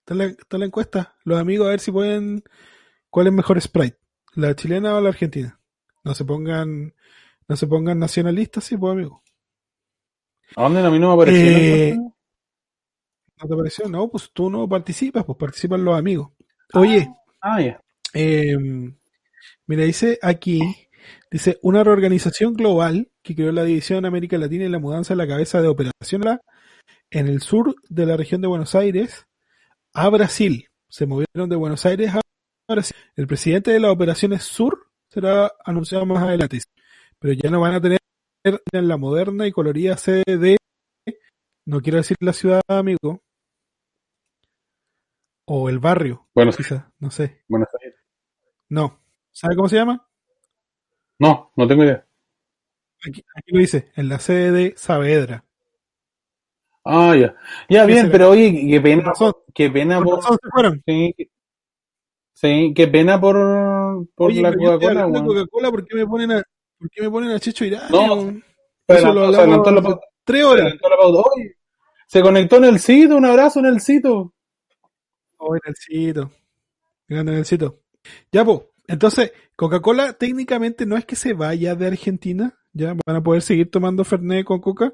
Está la, está la encuesta. Los amigos a ver si pueden. ¿Cuál es mejor Sprite? ¿La chilena o la argentina? No se pongan, no se pongan nacionalistas, sí, pues amigo. ¿A dónde a mí no me apareció? Eh? ¿No te pareció? No, pues tú no participas, pues participan los amigos. Oye, Ah, ya. eh, mira, dice aquí, dice, una reorganización global que creó la división América Latina y la mudanza de la cabeza de operación en el sur de la región de Buenos Aires a Brasil. Se movieron de Buenos Aires a Brasil. El presidente de las operaciones sur será anunciado más adelante. Pero ya no van a tener en la moderna y colorida sede de, no quiero decir la ciudad, amigo, o el barrio, Bueno, quizás, no sé. Buenos Aires. No. ¿Sabe cómo se llama? No, no tengo idea. Aquí, aquí lo dice, en la sede de Saavedra. Ah, ya. Ya, ¿Qué bien, pero oye, qué pena, razón. qué pena por, se fueron. sí, sí, qué pena por, por Oye, la Coca-Cola. Coca-Cola, ¿por qué me ponen a, por qué me ponen a Checho Irán? No, Eso lo la pauta. tres Se horas. la pauta. Oye, se conectó en el sitio, un abrazo en el sitio. Oh, Nelsito. Grande Nelsito. Ya, pues. Entonces, Coca-Cola técnicamente no es que se vaya de Argentina. Ya van a poder seguir tomando Fernet con Coca.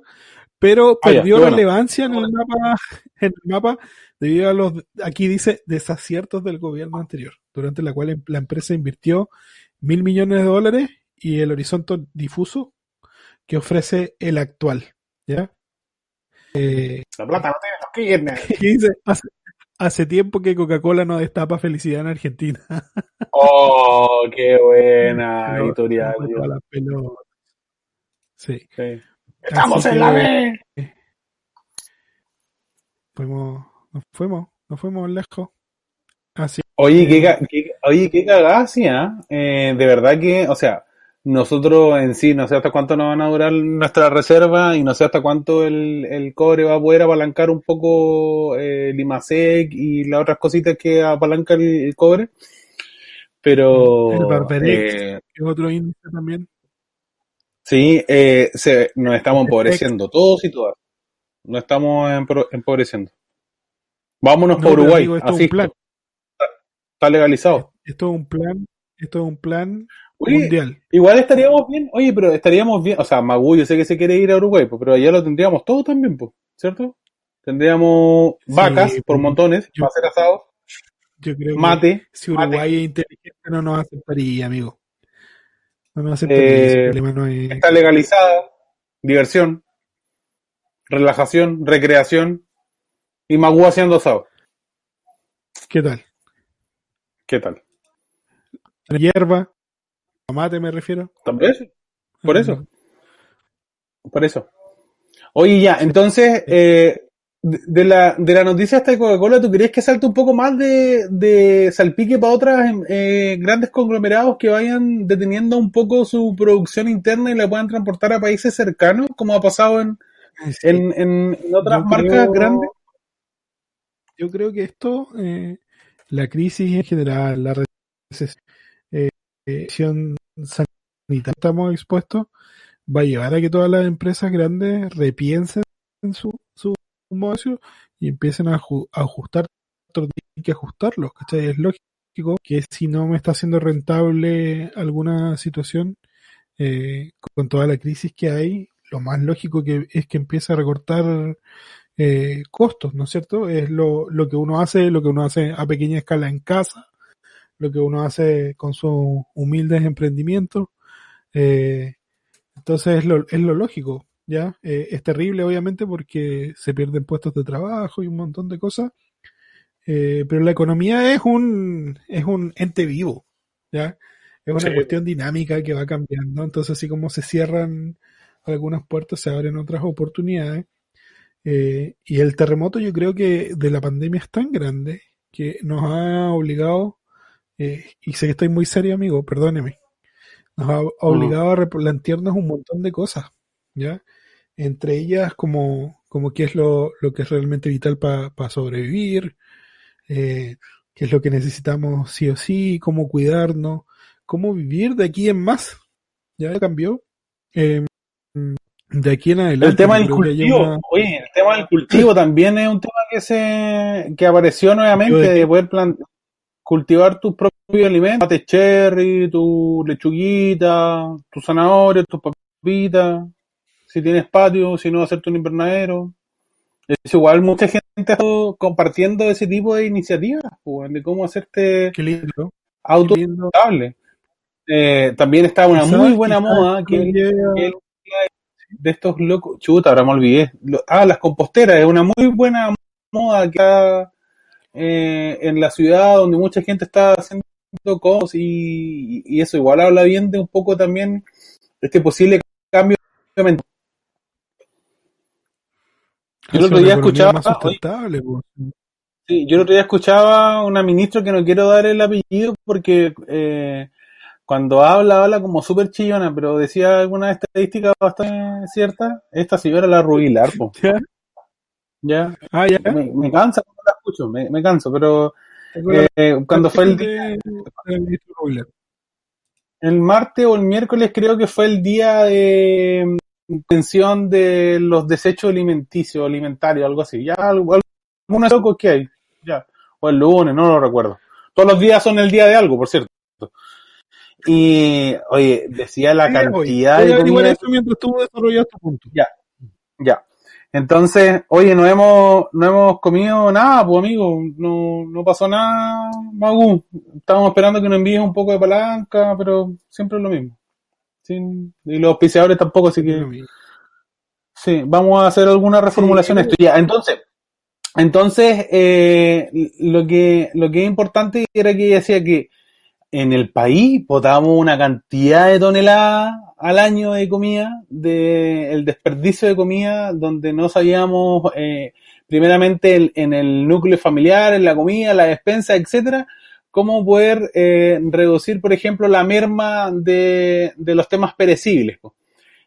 Pero Ah, perdió bueno. relevancia en el mapa, en el mapa debido a los, aquí dice, desaciertos del gobierno anterior, durante la cual la empresa invirtió mil millones de dólares y el horizonte difuso que ofrece el actual. ¿Ya? Eh, La plata no tiene los que dice, hace, hace tiempo que Coca-Cola no destapa felicidad en Argentina. Oh, qué buena Pero- editorial. Sí. Sí. Estamos Así en la que- B. Fuimos, nos fuimos, nos fuimos lejos. Así. Oye, qué, qué- oye, qué cagada, sí, ¿ah? Eh, de verdad que, o sea, nosotros en sí, no sé hasta cuánto nos van a durar nuestra reserva y no sé hasta cuánto el, el cobre va a poder apalancar un poco eh, el IMASEC y las otras cositas que apalanca el, el cobre. Pero, El Barbarex. eh, que es otro índice también. Sí, eh, se, nos estamos empobreciendo, todos y todas. Nos estamos empobreciendo. Vámonos No, por Uruguay, amigo, esto es un plan. está legalizado. Esto es un plan, esto es un plan Oye, mundial. Igual estaríamos bien, oye, pero estaríamos bien, o sea, Magú yo sé que se quiere ir a Uruguay, pues, pero allá lo tendríamos todo también, pues, ¿cierto? Tendríamos Sí, vacas por pues, montones yo- para hacer asados, Yo creo que mate, si Uruguay mate. es inteligente no nos aceptaría, amigo. No Eh, no está legalizada, diversión, relajación, recreación y Magú haciendo asado. ¿Qué tal? ¿Qué tal? Hierba, tomate me refiero. ¿También? Por eso. Por eso. Oye, ya, entonces, eh, de, de la, de la noticia hasta de Coca-Cola, ¿tú crees que salte un poco más de, de salpique para otras eh, grandes conglomerados que vayan deteniendo un poco su producción interna y la puedan transportar a países cercanos, como ha pasado en, Sí. en, en, en otras Yo marcas creo- grandes? Yo creo que esto, eh, la crisis en general, la recesión eh, sanitaria que estamos expuestos, va a llevar a que todas las empresas grandes repiensen su, su negocio y empiecen a, aju- a ajustar, tienen que ajustarlos, ¿cachai? Es lógico que si no me está haciendo rentable alguna situación, eh, con toda la crisis que hay, lo más lógico que es que empiece a recortar eh, costos, ¿no es cierto? Es lo, lo que uno hace, lo que uno hace a pequeña escala en casa, lo que uno hace con sus humildes emprendimientos. Eh, entonces es lo, es lo lógico, ¿ya? Eh, es terrible, obviamente, porque se pierden puestos de trabajo y un montón de cosas. Eh, pero la economía es un, es un ente vivo, ¿ya? Es una Sí. cuestión dinámica que va cambiando. Entonces, así como se cierran algunas puertas, se abren otras oportunidades. Eh, y el terremoto yo creo que de la pandemia es tan grande que nos ha obligado, y sé que estoy muy serio amigo, perdóneme, nos ha obligado a replantearnos un montón de cosas, ¿ya? Entre ellas como, como qué es lo, lo que es realmente vital para sobrevivir, eh, qué es lo que necesitamos sí o sí, cómo cuidarnos, cómo vivir de aquí en más, ya cambió. Eh, De aquí en adelante. El tema del cultivo, una- oye, el tema del cultivo también es un tema que se que apareció nuevamente ¿Cultivo de poder plan- cultivar tus propios alimentos, mate cherry, tu lechuguita, tu zanahoria, tus papitas, si tienes patio, si no hacerte un invernadero. Es igual mucha gente está compartiendo ese tipo de iniciativas, pues, de cómo hacerte auto. Eh, también está una muy buena moda que que de estos locos, chuta, ahora me olvidé. Ah, las composteras, es una muy buena moda que está eh, en la ciudad donde mucha gente está haciendo cosas y, y eso igual habla bien de un poco también este posible cambio mental. Yo el otro día escuchaba, más sustentable. Sí, yo el otro día escuchaba una ministra que no quiero dar el apellido porque eh, cuando habla, habla como súper chillona, pero decía alguna estadística bastante cierta. Esta señora la Rubilar, po. ¿Ya? Ya, Ah, ya. me, me cansa cuando la escucho, me, me canso, pero ¿Te acuerdas eh, cuando fue el, día- el martes o el miércoles creo que fue el día de intención de los desechos alimenticios, alimentarios, algo así. Ya, algunos locos que hay, ya. O el lunes, no lo recuerdo. Todos los días son el día de algo, por cierto. Y, oye, decía la cantidad voy de comida. eso mientras tú desarrollas tu punto. Ya. Entonces, oye, no hemos, no hemos comido nada, pues amigo, no, no pasó nada, Magu. Estábamos esperando que nos envíes un poco de palanca, pero siempre es lo mismo. Sin- y los auspiciadores tampoco, así que sí, vamos a hacer alguna reformulación esto. Ya, entonces, entonces, eh, lo que, lo que es importante era que ella decía que en el país botamos una cantidad de toneladas al año de comida, de el desperdicio de comida, donde no sabíamos eh, primeramente el- en el núcleo familiar, en la comida, la despensa, etcétera, cómo poder eh, reducir, por ejemplo, la merma de, de los temas perecibles. po.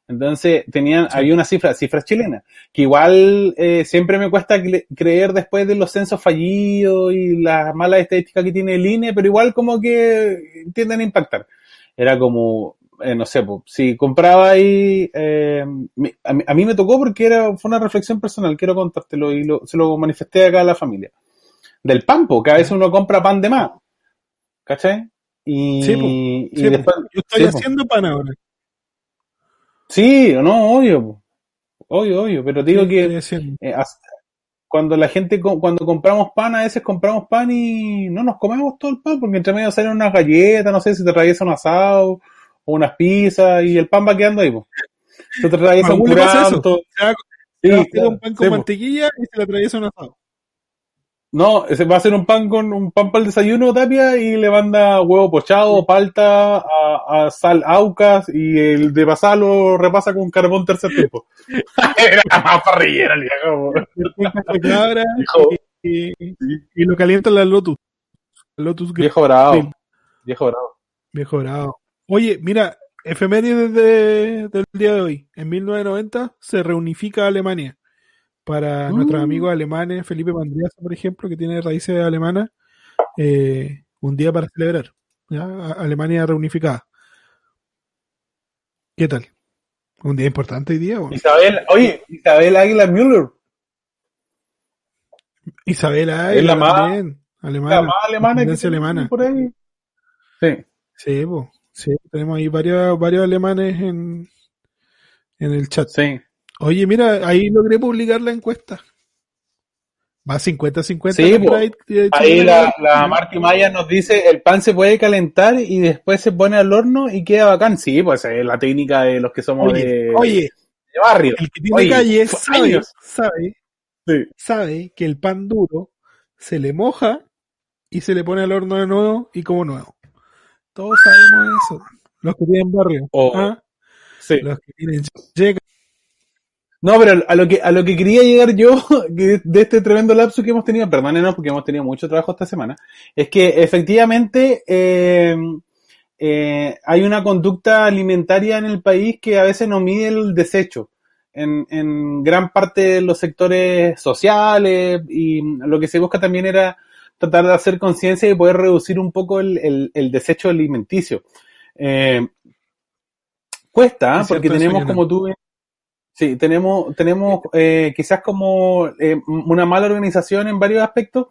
Entonces, tenían, había una cifra, cifras chilenas, que igual eh, siempre me cuesta cre- creer después de los censos fallidos y las malas estadísticas que tiene el INE, pero igual como que tienden a impactar. Era como, eh, no sé, po, si compraba ahí, eh, mi- a, mí, a mí me tocó porque era, fue una reflexión personal, quiero contártelo y lo, se lo manifesté acá a la familia. Del pan, po, que a veces uno compra pan de más, ¿cachai? Y, Sí, y Sí, después, Yo estoy sí, haciendo pan ahora. Sí, no, obvio, obvio, obvio, pero te digo que eh, cuando la gente, cuando compramos pan, a veces compramos pan y no nos comemos todo el pan, porque entre medio salen unas galletas, no sé si te traes un asado o unas pizzas y el pan va quedando ahí, po. Se te traes A un curanto. Se va- Sí, claro, un pan sí, con po. mantequilla y se le atraviesa un asado. No, ese va a ser un pan con un pan para el desayuno, Tapia, y le manda huevo pochado, palta, a, a sal aucas, y el de pasada lo repasa con carbón tercer tiempo. Era más parrillera el viejo. Cabra Viejo, y, y- y lo calienta la Lotus. La Lotus viejo bravo. Viejo bravo. Mejorado. Oye, mira, efemérides de- del día de hoy. En 1990 se reunifica Alemania. Para Mm. nuestros amigos alemanes, Felipe Mandriaza, por ejemplo, que tiene raíces alemanas, eh, un día para celebrar. ¿ya? Alemania reunificada. ¿Qué tal? Un día importante hoy día. bueno. Isabel, oye, Isabel Águila Müller, Isabela Es la más- también, alemana. la más alemana que alemana. por ahí. Sí. Sí, po. sí, tenemos ahí varios, varios alemanes en, en el chat. Sí. Oye, mira, ahí logré publicar la encuesta. Va 50-50. Sí, de Ahí la, la Marti Maya nos dice, el pan se puede calentar y después se pone al horno y queda bacán. Sí, pues es la técnica de los que somos Oye, de, oye, de barrio. el que tiene Oye, calle sabe, sabe, Sí. sabe que el pan duro se le moja y se le pone al horno de nuevo y como nuevo. Todos sabemos eso. Los que tienen barrio. Oh, ¿ah? Sí. Los que tienen. No, pero a lo que a lo que quería llegar yo de este tremendo lapso que hemos tenido, perdónenos porque hemos tenido mucho trabajo esta semana, es que efectivamente eh, eh, hay una conducta alimentaria en el país que a veces no mide el desecho. En, en gran parte de los sectores sociales y lo que se busca también era tratar de hacer conciencia y poder reducir un poco el, el- el desecho alimenticio. Eh, cuesta, ¿ah? Porque tenemos como tú bien- Sí, tenemos, tenemos eh, quizás como eh, una mala organización en varios aspectos,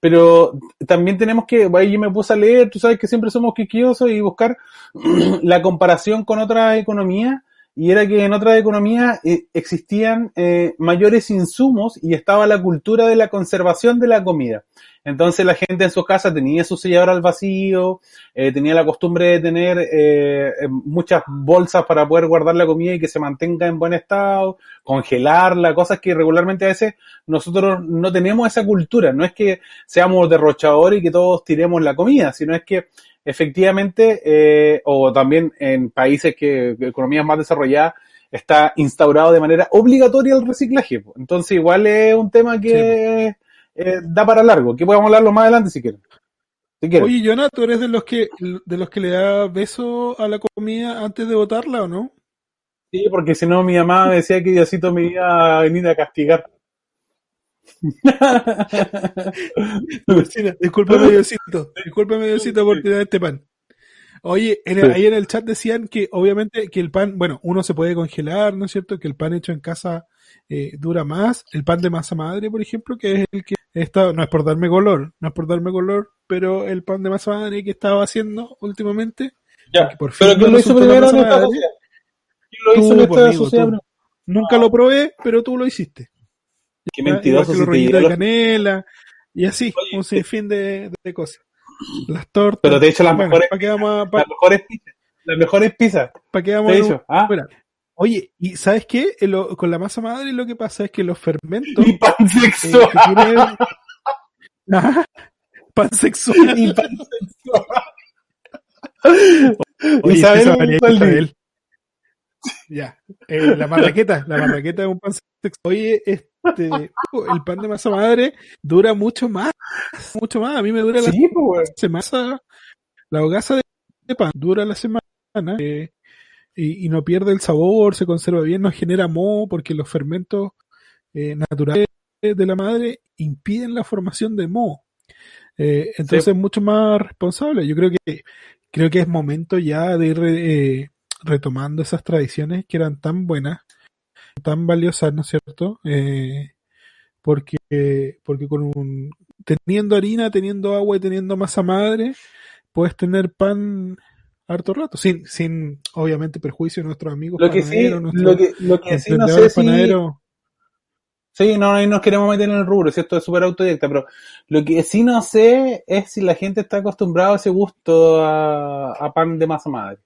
pero también tenemos que, ahí yo me puse a leer, tú sabes que siempre somos quisquillosos y buscar la comparación con otras economías, y era que en otras economías eh, existían eh, mayores insumos y estaba la cultura de la conservación de la comida. Entonces la gente en su casa tenía su sellador al vacío, eh, tenía la costumbre de tener eh, muchas bolsas para poder guardar la comida y que se mantenga en buen estado, congelarla, cosas que regularmente a veces nosotros no tenemos esa cultura. No es que seamos derrochadores y que todos tiremos la comida, sino es que efectivamente, eh, o también en países que, economías más desarrolladas, está instaurado de manera obligatoria el reciclaje. Entonces igual es un tema que eh, da para largo, que podemos hablarlo más adelante si quieren. Si quieren. Oye, Jonah, ¿tú eres de los que de los que le da beso a la comida antes de botarla o no? Sí, porque si no mi mamá decía que Diosito me iba a venir a castigar. discúlpame, Diosito. Discúlpame, Diosito, por tirar este pan. Oye, en ahí en el chat decían que obviamente que el pan, bueno, uno se puede congelar, ¿no es cierto? Que el pan hecho en casa eh, dura más. El pan de masa madre, por ejemplo, que es el que está, no es por darme color, no es por darme color, pero el pan de masa madre que estaba haciendo últimamente. Ya, por fin pero ¿quién lo hizo primero en esta sociedad? ¿Quién lo hizo en esta sociedad? Nunca lo probé, pero tú lo hiciste. Qué mentiroso. los rollitos de canela y así, un sinfín de, de, cosas. Las tortas. Pero te he hecho las mejores, vamos a, las mejores pizzas. Las mejores pizzas. ¿Para qué vamos a ah. Oye, ¿y sabes qué? con la masa madre lo que pasa es que los fermentos... Y pan sexual. Eh, tiene... pan sexual. Y pan sexual. Oye, Isabel, Ya. Eh, la marraqueta, la marraqueta es un pan sexual. Oye, este, el pan de masa madre dura mucho más, mucho más. A mí me dura la semana, la hogaza de pan dura la semana eh, y, no pierde el sabor, se conserva bien, no genera moho porque los fermentos eh, naturales de la madre impiden la formación de moho. Eh, entonces es mucho más responsable. Yo creo que creo que es momento ya de ir retomando esas tradiciones que eran tan buenas tan valiosas, ¿no es cierto? Eh, porque, porque con un, teniendo harina, teniendo agua y teniendo masa madre, puedes tener pan harto rato, sin, sin obviamente perjuicio de nuestros amigos. Lo que sí, lo que, lo que sí no sé si... Sí, no, no nos queremos meter en el rubro, si esto es súper autodidacta, pero lo que sí no sé es si la gente está acostumbrada a ese gusto a, pan de masa madre.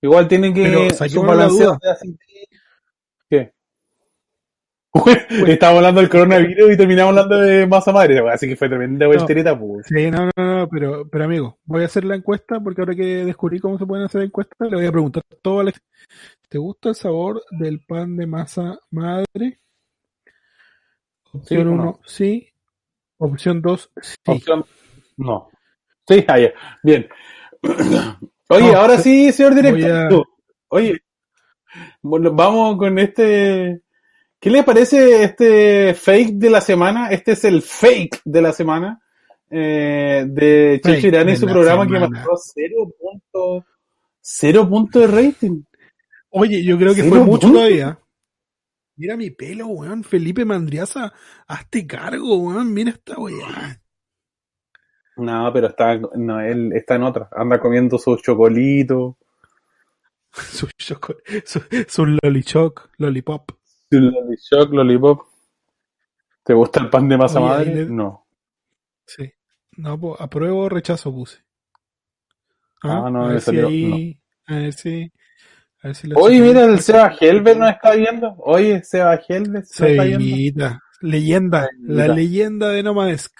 Igual tienen que su balanceo ¿Qué? Estábamos hablando del coronavirus y terminamos hablando de masa madre, así que fue tremenda voltereta, no, pues. Sí, no, no, no, pero, pero amigo, voy a hacer la encuesta porque ahora que descubrí cómo se pueden hacer encuestas, le voy a preguntar todo a ¿Te gusta el sabor del pan de masa madre? Opción 1, sí, Opción 2, sí. Opción no. Sí, ahí, bien. Oye, ahora sí, señor director. Oye, bueno, vamos con este. ¿Qué le parece este fake de la semana? Este es el fake de la semana eh, de Chicho y su programa que marcó 0 cero punto de rating. Oye, yo creo que fue mucho todavía. Mira mi pelo, weón. Felipe Mandriaza, hazte cargo, weón. Mira esta weá. No, pero está, no, él está en otra. Anda comiendo sus chocolitos. su, su, su lolichoc, lollipop. Lolichoc, lollipop. ¿Te gusta el pan de masa madre? No. Sí. No, pues, apruebo o rechazo puse. Ah, ah no, a ver, si ahí, a ver si. A ver si Oye, mira, el Seba Helvet nos está viendo. Oye, Seba Helvet se está viendo. Leyenda, la leyenda de Nomadesk.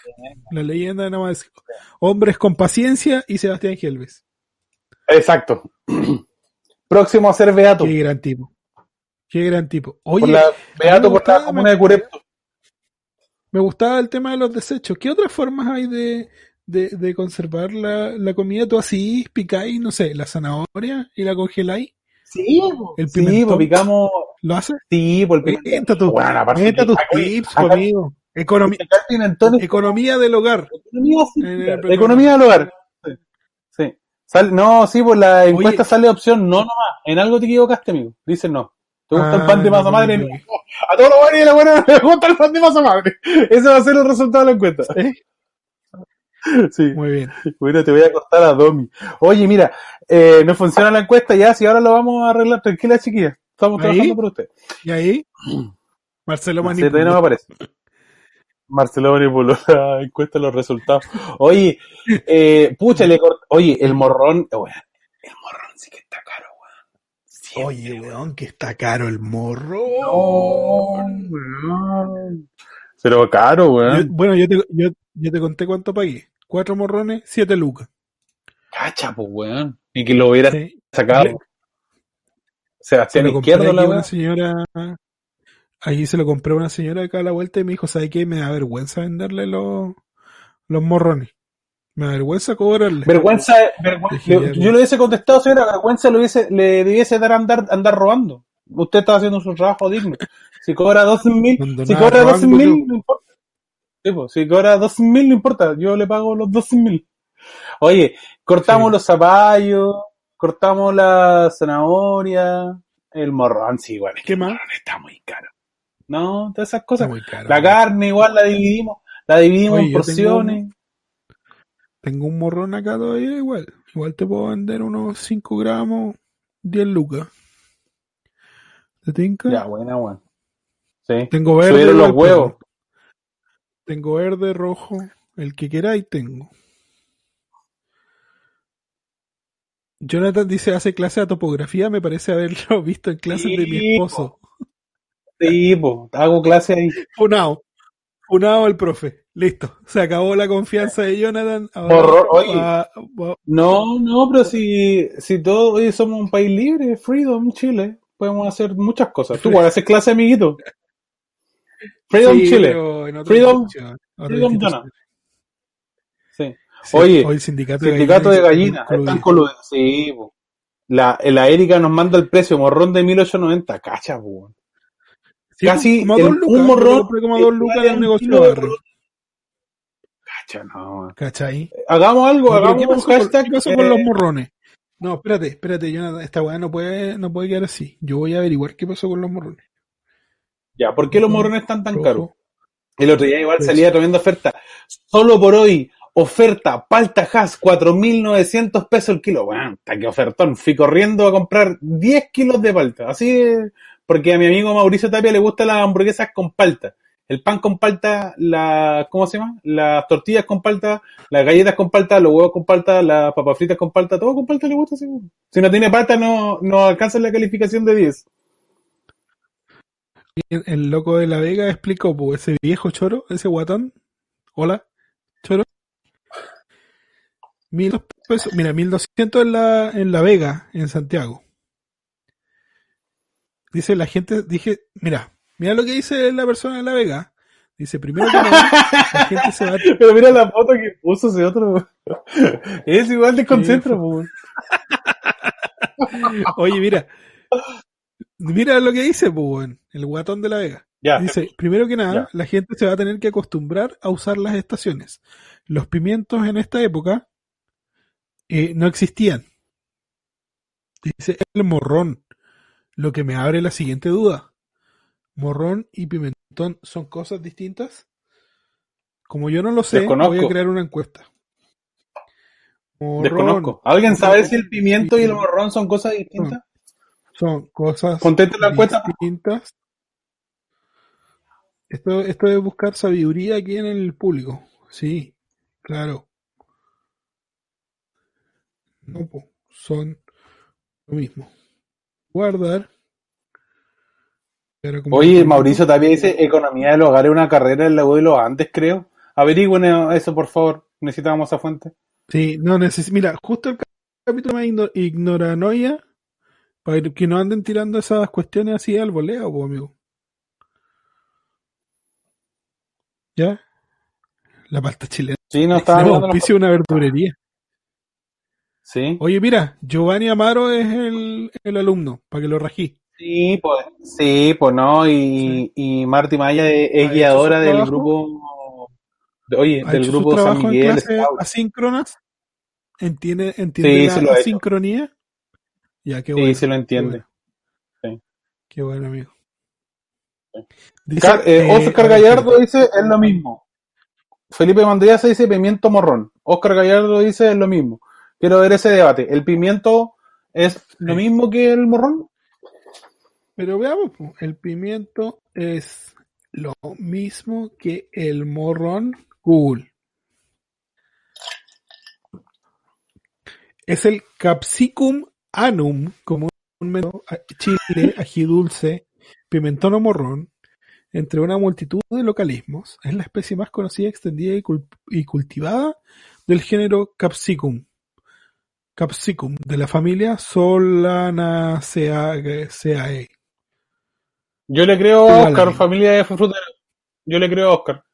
La leyenda de Nomadesk. Hombres con paciencia y Sebastián Helves. Exacto. Próximo a ser Beato. Qué gran tipo. Qué gran tipo. Oye, Beato por la comuna de Curepto. Me gustaba el tema de los desechos. ¿Qué otras formas hay de, de, de conservar la, la, comida? ¿Tú así picáis, no sé, la zanahoria y la congeláis? Sí, el sí, pues picamos. ¿Lo haces? Sí, porque pues Cuenta tu, bueno, cuenta tus tips, conmigo. Economía, economía del hogar. Economía, economía del hogar no, sí, pues la encuesta sale opción no nomás. En algo te equivocaste, amigo. Dice no. ¿Te gusta el Ah, pan de masa madre? no. A todos los buenos y la buena les gusta el pan de masa madre. Ese va a ser el resultado de la encuesta. ¿Eh? Sí. Muy bien. Bueno, te voy a costar a Domi. Oye, mira, eh, no funciona la encuesta ya, si ahora lo vamos a arreglar. Tranquila, chiquilla. Estamos ¿Ahí? trabajando por usted. ¿Y ahí? Marcelo Sí, todavía no manipuló. aparece. Marcelo manipuló la encuesta los resultados. Oye, eh, pucha, le cort- Oye, el morrón, el morrón sí que está. Siempre, Oye, weón, que está caro el morro. No, weón. Pero caro, Yo- weón. bueno, yo te, yo, yo te conté cuánto pagué. Cuatro morrones, siete lucas. Cacha, pues, weón. Y que lo hubiera Sí. sacado Se Sebastián compré Izquierdo, la una señora. Ahí se lo compré a una señora acá a la vuelta y me dijo, ¿sabe qué? Me da vergüenza venderle los, los morrones. Me da vergüenza cobrarle. Vergüenza, vergüenza. Yo le hubiese contestado, señora, vergüenza le, hubiese, le debiese dar andar, andar robando. Usted está haciendo su trabajo digno. Si cobra 12 mil, Cuando si cobra 12 robando, mil, no importa. Sí, pues, si cobra 12 mil, no importa. Yo le pago los 12 mil. Oye, cortamos Sí. los zapallos, cortamos la zanahoria, el morrón, sí, igual. es que ¿Qué más? morrón está muy caro. No, todas esas Está cosas. muy caro. La carne igual la dividimos, la dividimos Oye, en porciones. Tengo un morrón acá todavía igual. Igual te puedo vender unos 5 gramos, 10 lucas. ¿Te tinca? Ya, buena, weón. Sí. Tengo verde. Subieron los huevos. Tengo verde, rojo, el que queráis tengo. Jonathan dice, hace clase de topografía, me parece haberlo visto en clases de mi Sí, esposo. Sí, po, hago clase ahí. Funao. Funao el profe. Listo. Se acabó la confianza de Jonathan. Ahora Horror, oye. va- va- No, no, pero si, si todos hoy somos un país libre, freedom, Chile, podemos hacer muchas cosas. Tú igual haces clase, amiguito. Freedom, Sí, Chile. Freedom- Freedom. Jonah. Sí. Sí, Oye, hoy el sindicato, Sindicato de gallinas, está están coludidos. Sí, po. La, la Erika nos manda el precio, morrón de 1890, cacha, po. Sí, Casi como a el- dos un morrón como a dos lucas el un negocio de de barrio. Cacha, no. ¿Cachai? Hagamos algo, hagamos ¿Qué un hashtag. qué pasó con eh, los morrones? No, espérate, espérate, Jonathan, esta weá no puede, no puede quedar así. Yo voy a averiguar qué pasó con los morrones. Ya, ¿por qué los morrones están tan caros? El otro día igual Pues- salía tremenda oferta. Solo por hoy, oferta, palta Hass, 4.900 pesos el kilo. Bueno, hasta que ofertón. Fui corriendo a comprar 10 kilos de palta. Así, porque a mi amigo Mauricio Tapia le gustan las hamburguesas con palta. El pan con palta, la, ¿cómo se llama? Las tortillas con palta, las galletas con palta, los huevos con palta, las papas fritas con palta, todo con palta le gusta. Si no tiene palta, no, no alcanza la calificación de 10. El, loco de la Vega explicó, pues, ese viejo choro, ese guatón. Hola, choro. Mil pesos, mira, mil doscientos en la, en la Vega, en Santiago. Dice la gente, dije, mira, mira lo que dice la persona de la Vega. Dice, primero que nada, la gente se va a Pero mira la foto que puso ese otro. Es igual de po. Oye, mira. Mira lo que dice, pues, el guatón de la Vega. Ya. Dice, primero que nada, Ya. la gente se va a tener que acostumbrar a usar las estaciones. Los pimientos en esta época eh, no existían. Dice, el morrón. Lo que me abre la siguiente duda. ¿Morrón y pimentón son cosas distintas? Como yo no lo sé, Desconozco. voy a crear una encuesta. Morrón, Desconozco. ¿Alguien sabe si el pimiento y el morrón son cosas distintas? son cosas Conteste la encuesta. distintas. Esto, esto es buscar sabiduría aquí en el público. Sí, claro. No, son lo mismo. Guardar. Oye, Mauricio también dice economía del hogar es una carrera en la U de los creo. Averigüen eso, por favor. Necesitamos esa fuente. Sí, no necesito. Mira, justo el capítulo de igno- ignoranoia, para que no anden tirando esas cuestiones así al voleo, po, amigo. ¿Ya? La pasta chilena. Sí, no los- auspicio una verdurería. Sí. Oye, mira, Giovanni Amaro es el, el alumno, para que lo rají. Sí, pues, sí, pues no, y, y Marty Maya es, es ¿Ha hecho guiadora del trabajo? grupo, oye, del grupo San en Miguel Scout. asíncronas. ¿Entiende, entiende Sí, la sí lo asincronía? Ya, qué Sí, bueno. sí lo qué entiende. bueno. Qué bueno, amigo. Car- eh, eh, Oscar a ver, Gallardo dice es lo mismo. Felipe Mandriaza dice pimiento morrón. Oscar Gallardo dice es lo mismo. Quiero ver ese debate. ¿El pimiento es lo Sí. mismo que el morrón? Pero veamos, el pimiento es lo mismo que el morrón Google. Es el Capsicum anum, comúnmente a- chile, ají dulce, pimentón o morrón, entre una multitud de localismos. Es la especie más conocida, extendida y, y cultivada del género Capsicum. Capsicum, de la familia Solanaceae. Yo le creo a Oscar, familia de fruteros. Yo le creo a Oscar,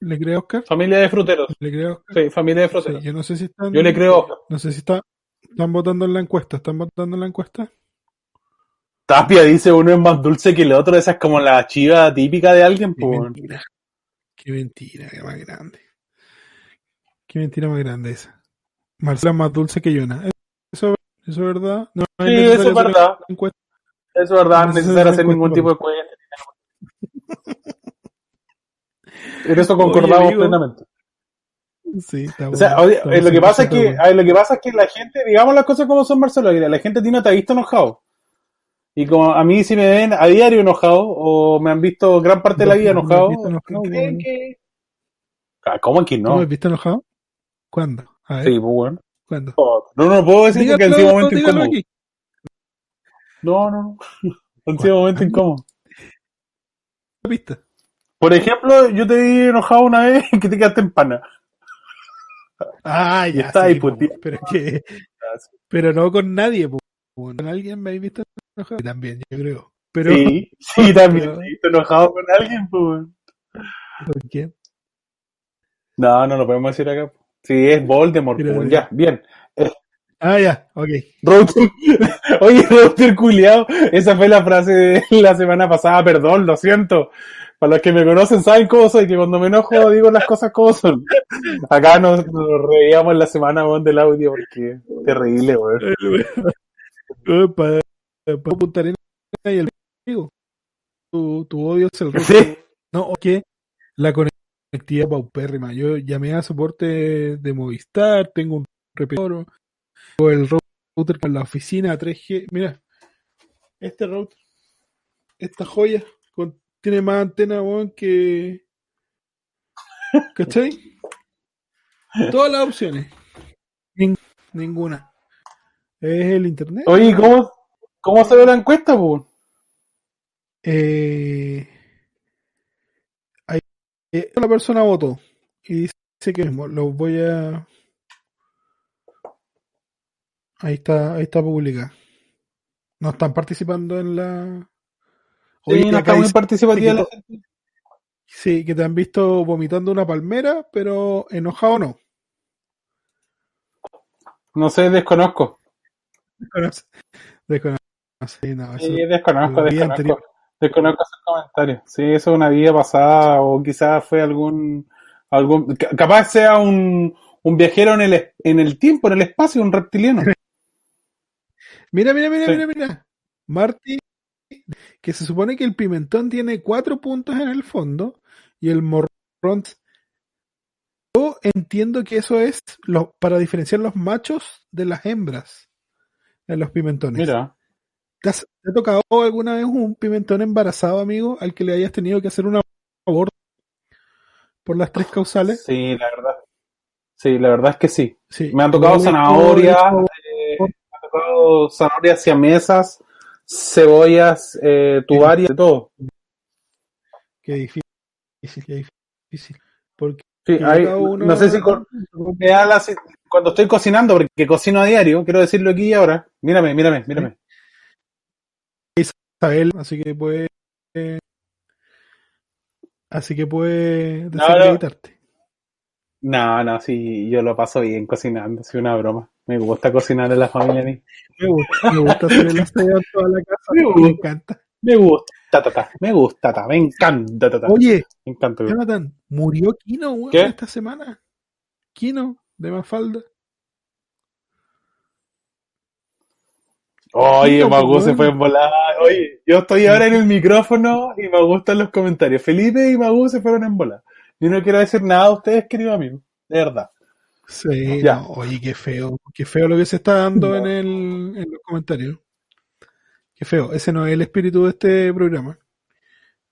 ¿Le creo Oscar? familia de fruteros. ¿Le creo Oscar? Sí, familia de Sí, fruteros. yo no sé si están. Yo le creo a Oscar. No sé si está, están votando en la encuesta. ¿Están votando en la encuesta? Tapia dice uno es más dulce que el otro. Esa es como la chiva típica de alguien. Qué Pues. mentira. Qué mentira, qué más grande. Qué mentira más grande esa. Marcela es más dulce que Yona. Eso, eso es verdad. No, Sí, eso es verdad. encuesta. Eso es verdad, no No se hacer ningún tipo de cuenta. En eso concordamos Oye, amigo. plenamente. Sí, está O sea, bueno. oye, Estamos eh, lo que pasa es que, 100% de a ver, lo que pasa es que la gente, digamos las cosas como son, Marcelo, que la gente a ti no te ha visto enojado. Y como a mí si me ven a diario enojado, o me han visto gran parte de la vida No, no enojado, enojado, ¿creen que... Ah, ¿Cómo que ¿Tú no? me has visto enojado? ¿Cuándo? A ver, Sí, pues bueno. ¿cuándo? No, no lo puedo decir porque han sido Dígalo, momentos dígalo aquí. No, no, no. Han sido momentos incómodos. ¿Viste? Por ejemplo, yo te vi enojado una vez que te quedaste en pana. Ah, ya. está sí, ahí, po, pues, pero que, pero no con nadie, po. Con alguien me habéis visto enojado. También, yo creo. Pero, Sí, sí, también pero- te enojado con alguien, pues. bueno. ¿con quién? No, no lo podemos decir acá. Sí, es Voldemort, Pero- pues, ya, bien. Ah, ya, ok. Roadster, oye, Roadster culiao, esa fue la frase de la semana pasada, perdón, lo siento. Para los que me conocen saben cómo soy, que cuando me enojo digo las cosas como son. Acá nos, nos reíamos en la semana weón, del audio porque es terrible, weón. Para, para Punta Arenas y el amigo. Tu, tu odio es el resto. Sí. No, o que la conectividad paupérrima. Yo llamé a soporte de Movistar, tengo un repetidor, el router con la oficina 3G. Mira, este router, esta joya, con- tiene más antena, weón, que. ¿Cachai? Todas las opciones. Nin- ninguna. Es el internet. Oye, ¿cómo, cómo se ve la encuesta, pues? Eh, ahí, eh, la persona votó y dice que mismo, lo voy a. Ahí está, ahí está publicada. No están participando en la. Oye, Sí, no está muy participativa la gente. sí, que te han visto vomitando una palmera, pero enojado no. No sé, desconozco. Desconoce. Desconoce. Sí, no, eso- Sí, desconozco, desconozco. anterior. Desconozco esos comentarios. Sí, eso es una vida pasada o quizás fue algún, algún, ca- capaz sea un, un viajero en el, en el tiempo, en el espacio, un reptiliano. Mira, mira, mira, Sí. mira, mira. Marty, que se supone que el pimentón tiene cuatro puntos en el fondo y el morrón. Yo entiendo que eso es lo, para diferenciar los machos de las hembras en los pimentones. Mira, ¿Te, has- te ha tocado alguna vez un pimentón embarazado, amigo, al que le hayas tenido que hacer un aborto por las tres causales? sí, la verdad. Sí, la verdad es que sí. Sí. Me han tocado Yo tocado zanahorias siamesas, cebollas, eh, tubarias, de todo. Qué difícil, qué difícil. Porque Sí, hay- uno- no sé si con- me da la- cuando estoy cocinando, porque cocino a diario, quiero decirlo aquí y ahora. Mírame, mírame, mírame. Isabel, así que puede. eh, así que puede No, no. desacreditarte. No, no, sí, yo lo paso bien cocinando, es una broma. Me gusta cocinar en la familia a mí. Me gusta, me gusta hacer el aseo en toda la casa. Me encanta. Me gusta, ta, ta, ta, me gusta, ta, me encanta, ta, ta, Oye, me encanta. Jonathan, murió Kino, weón, ¿Qué? esta semana. Kino, de Mafalda. Oye, Magu se fue en volada. Oye, yo estoy ahora en el micrófono y me gustan los comentarios. Felipe y Magu se fueron en volada. Yo no quiero decir nada a ustedes, querido amigo. De verdad. Sí, Ya. no, oye, qué feo, qué feo lo que se está dando No. en, el, en los comentarios. Qué feo, ese no es el espíritu de este programa.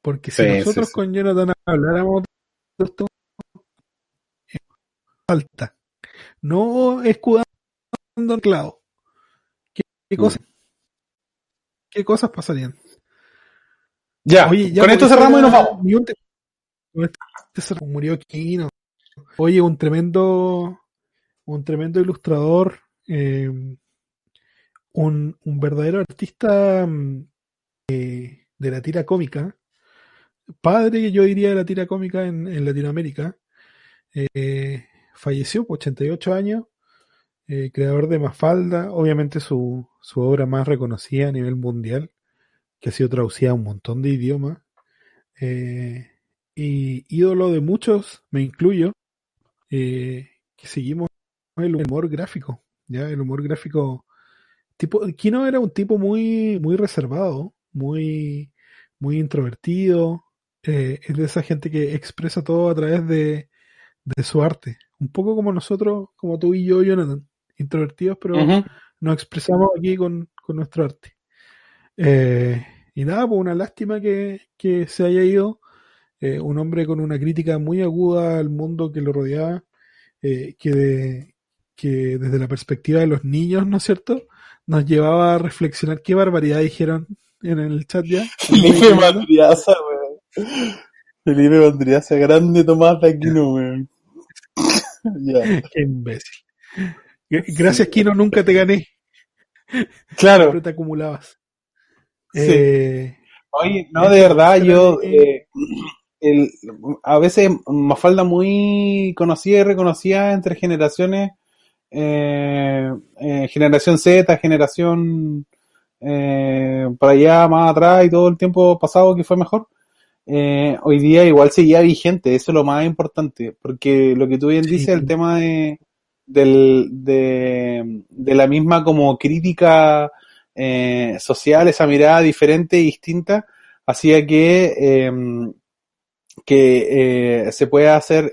Porque si Sí, nosotros sí. con Jonathan habláramos de esto, falta. No escudando en clavo. ¿Qué, qué Mm. cosas, ¿Qué cosas pasarían? Ya, Oye, ya con pues, esto eso cerramos y nos vamos. Murió Kino. Oye, un tremendo, un tremendo ilustrador, eh, un, un verdadero artista mm, eh, de la tira cómica, padre, yo diría, de la tira cómica en, Latinoamérica. Eh, falleció por 88 años, creador de Mafalda, obviamente su, su obra más reconocida a nivel mundial, que ha sido traducida a un montón de idiomas. Y ídolo de muchos, me incluyo, que seguimos el humor gráfico, ya el humor gráfico. Tipo, Kino era un tipo muy, muy reservado, muy, muy introvertido. eh, es de esa gente que expresa todo a través de, de su arte. Un poco como nosotros, como tú y yo, Jonathan, introvertidos, pero Ujú. nos expresamos aquí con, con nuestro arte. Eh, y nada, pues una lástima que, que se haya ido. eh, un hombre con una crítica muy aguda al mundo que lo rodeaba, eh, que, de- que desde la perspectiva de los niños, ¿no es cierto?, nos llevaba a reflexionar qué barbaridad dijeron en el chat ya. Felipe Mandriaza, weón. Felipe Mandriaza, grande Tomás de Aquino, weón. Qué imbécil. Gracias, Kino, nunca te gané. Claro. Siempre te acumulabas. Sí. Eh, Oye, no, de verdad, yo, eh, el, a veces Mafalda muy conocida y reconocida entre generaciones, eh, eh, generación Z, generación eh, para allá, más atrás y todo el tiempo pasado que fue mejor. Hoy día igual seguía vigente, eso es lo más importante, porque lo que tú bien Sí. dices, el tema de, del, de, de la misma como crítica social, esa mirada diferente e distinta, hacía que, que se pueda hacer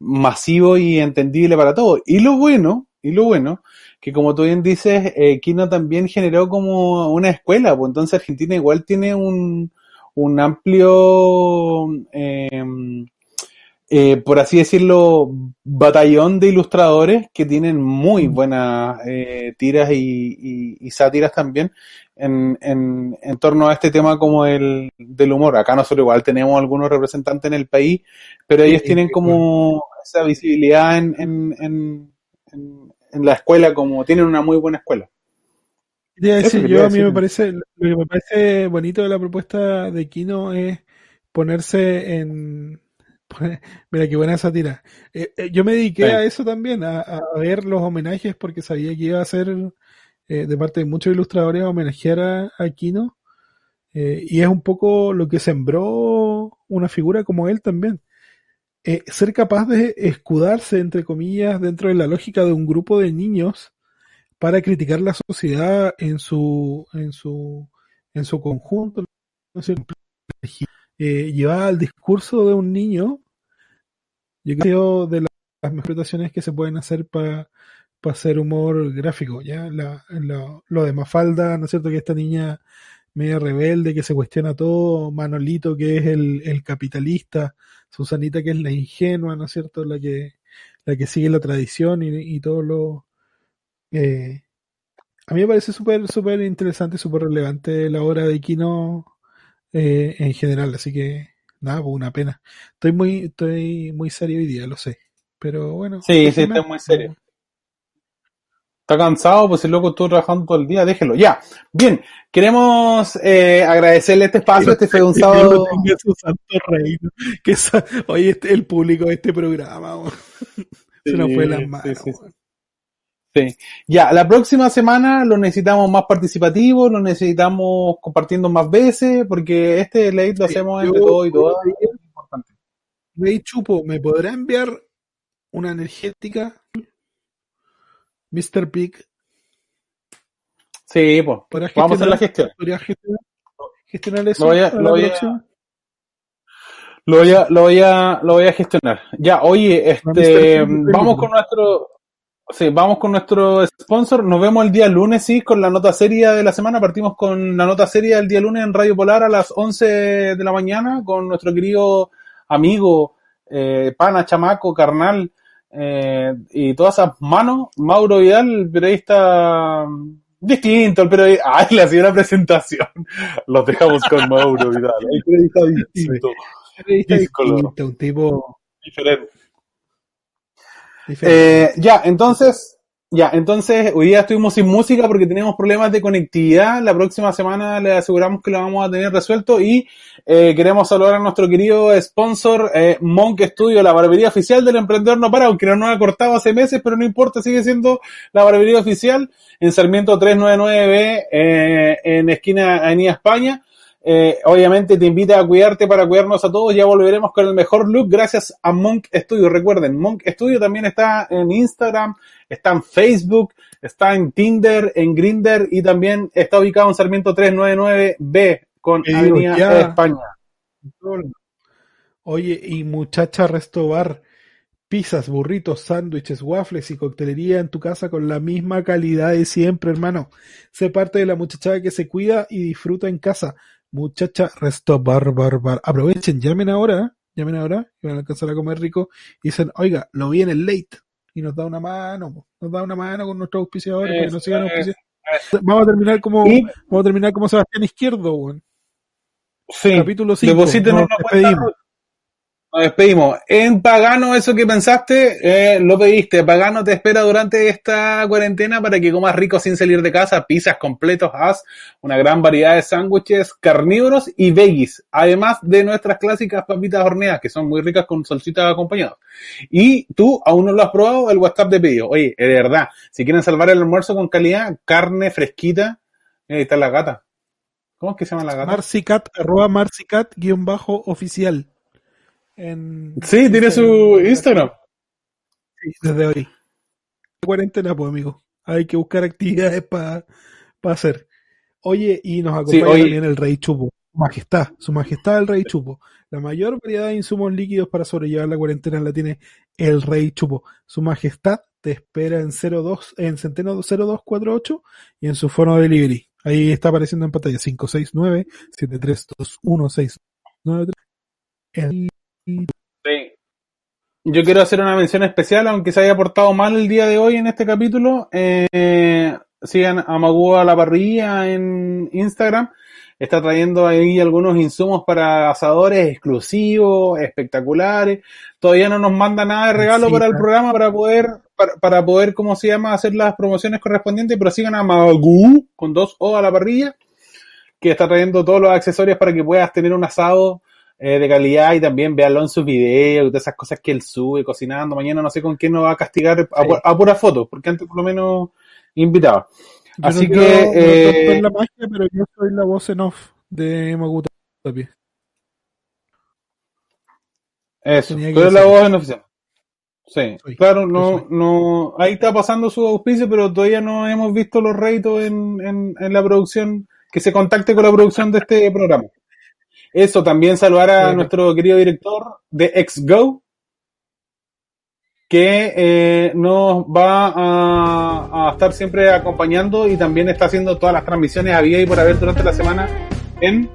masivo y entendible para todos. Y lo bueno, y lo bueno, que como tú bien dices, eh, Kino también generó como una escuela, pues entonces Argentina igual tiene un, un amplio, eh, eh, por así decirlo, batallón de ilustradores que tienen muy buenas eh, tiras y, y- y sátiras también en, en, en torno a este tema como el, del humor. Acá nosotros igual tenemos algunos representantes en el país, pero ellos Sí, tienen sí, como esa visibilidad en, en, en, en- en la escuela, como tienen una muy buena escuela. Decir, yo a mí me parece, lo que me parece bonito de la propuesta de Kino es ponerse en, poner- mira qué buena sátira. Eh, eh, yo me dediqué a eso también, a, a ver los homenajes porque sabía que iba a ser eh, de parte de muchos ilustradores homenajear a, a Kino eh, y es un poco lo que sembró una figura como él también. Eh, ser capaz de escudarse, entre comillas, dentro de la lógica de un grupo de niños para criticar la sociedad en su en su en su conjunto ¿no eh, llevar al discurso de un niño yo creo de la- las interpretaciones que se pueden hacer para hacer humor gráfico ya la, la- lo de Mafalda no es cierto que esta niña media rebelde que se cuestiona todo Manolito que es el, el capitalista Susanita que es la ingenua no es cierto la que la que sigue la tradición y, y todo lo eh, a mí me parece súper súper interesante, súper relevante la obra de Kino eh, en general, así que nada, pues una pena. Estoy muy, estoy muy serio hoy día, lo sé. Pero bueno. Sí, sí, déjenme. está muy serio. Está cansado, pues el loco estuvo trabajando todo el día, déjelo. Ya. Bien, queremos eh, agradecerle este espacio. Este fue un Que sábado. en su santo reino. Que esa- oye, este, el público de este programa, se nos fue las manos. sí. Ya, la próxima semana lo necesitamos más participativo, lo necesitamos compartiendo más veces, porque este late lo hacemos entre todos y importante. Rey Chupo, ¿me podrá enviar una energética? Mr. Pig. Sí, pues. ¿Podrías Vamos a hacer la gestión. ¿Podrías gestionar, gestionar eso Lo voy a- lo voy a-? Lo voy a, lo voy a, lo voy a gestionar. Ya, oye, este, vamos con nuestro, sí, vamos con nuestro sponsor. Nos vemos el día lunes, sí, con la nota seria de la semana. Partimos con la nota seria del día lunes en Radio Polar a las 11 de la mañana con nuestro querido amigo, eh, pana, chamaco, carnal, eh, y todas esas manos. Mauro Vidal, el periodista mm, distinto, el periodista, ay, le hacía una presentación. Los dejamos con Mauro Vidal, el periodista distinto. Periodista distinto, un tipo diferente. diferente. Eh, ya, entonces, ya, entonces hoy día estuvimos sin música porque teníamos problemas de conectividad. La próxima semana le aseguramos que lo vamos a tener resuelto y eh, queremos saludar a nuestro querido sponsor eh, Monk Studio, la barbería oficial del emprendedor no para, aunque no nos ha cortado hace meses, pero no importa, sigue siendo la barbería oficial en Sarmiento 399B eh, en esquina Avenida España. Eh, obviamente te invita a cuidarte para cuidarnos a todos. Ya volveremos con el mejor look gracias a Monk Studio. Recuerden, Monk Studio también está en Instagram, está en Facebook, está en Tinder, en Grinder y también está ubicado en Sarmiento 399B con Avenida ya. España. Oye, y muchacha Resto Bar, pizzas, burritos, sándwiches, waffles y coctelería en tu casa con la misma calidad de siempre, hermano. Sé parte de la muchachada que se cuida y disfruta en casa. Muchacha Resto Bar, bar, bar. Aprovechen, llamen ahora, llamen ahora, y van a alcanzar a comer rico. Y dicen, oiga, lo vi en el late. Y nos da una mano, nos da una mano con nuestros auspiciadores para que nos sigan es, auspiciando. Vamos a terminar como, vamos a terminar como Sebastián Izquierdo, weón. Sí, Capítulo 5. deposítenos una cuenta. Nos despedimos. En Pagano, eso que pensaste, eh, lo pediste. Pagano te espera durante esta cuarentena para que comas rico sin salir de casa, pizzas completos, haz una gran variedad de sándwiches carnívoros y veggies, además de nuestras clásicas papitas horneadas, que son muy ricas con salsitas acompañadas. Y tú aún no lo has probado, el WhatsApp de pedido. Oye, de verdad, si quieren salvar el almuerzo con calidad, carne fresquita, mira, ahí está la gata. ¿Cómo es que se llama la gata? Marcicat, arroba marcicat guion bajo oficial. En, Sí, tiene su Instagram. Sí, desde hoy. Cuarentena, pues, amigo. Hay que buscar actividades para hacer. Oye, y nos acompaña también el Rey Chupo. Su majestad, su majestad el Rey Chupo. La mayor variedad de insumos líquidos para sobrellevar la cuarentena la tiene el Rey Chupo. Su majestad te espera en 02, en Centeno 0248 y en su fono de delivery. Ahí está apareciendo en pantalla 569 7321 El. Yo quiero hacer una mención especial, aunque se haya portado mal el día de hoy en este capítulo. Eh, sigan a Magu a la parrilla en Instagram. Está trayendo ahí algunos insumos para asadores exclusivos, espectaculares. Todavía no nos manda nada de regalo Sí, para el programa para poder, para, para poder, ¿cómo se llama?, hacer las promociones correspondientes, pero sigan a Magu con dos O a la parrilla, que está trayendo todos los accesorios para que puedas tener un asado eh, de calidad y también véanlo en sus videos y todas esas cosas que él sube cocinando. Mañana no sé con quién nos va a castigar a, Sí. a pura foto, porque antes por lo menos invitaba. Yo Así no que, quiero- no eh, tanto en la magia, pero yo soy la voz en off de Maguta. Eso, tú eres la voz en oficial. Sí, Soy, claro, no, no, ahí está pasando su auspicio, pero todavía no hemos visto los réditos en, en, en la producción, que se contacte con la producción de este programa. Eso, también saludar a nuestro querido director de XGO, que eh, nos va a, a estar siempre acompañando y también está haciendo todas las transmisiones a y por haber durante la semana en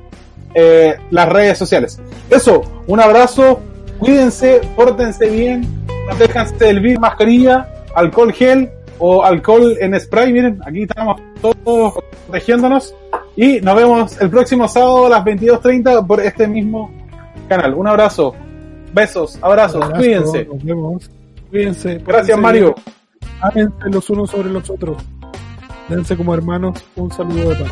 eh, las redes sociales. Eso, un abrazo, cuídense, pórtense bien, protéjanse del virus, mascarilla, alcohol gel o alcohol en spray. Miren, aquí estamos todos protegiéndonos y nos vemos el próximo sábado a las 22.30 por este mismo canal. Un abrazo, besos, abrazos, abrazo, cuídense. Nos vemos. Cuídense. Gracias, Mario. Ámense los unos sobre los otros. Dense como hermanos. Un saludo de paz.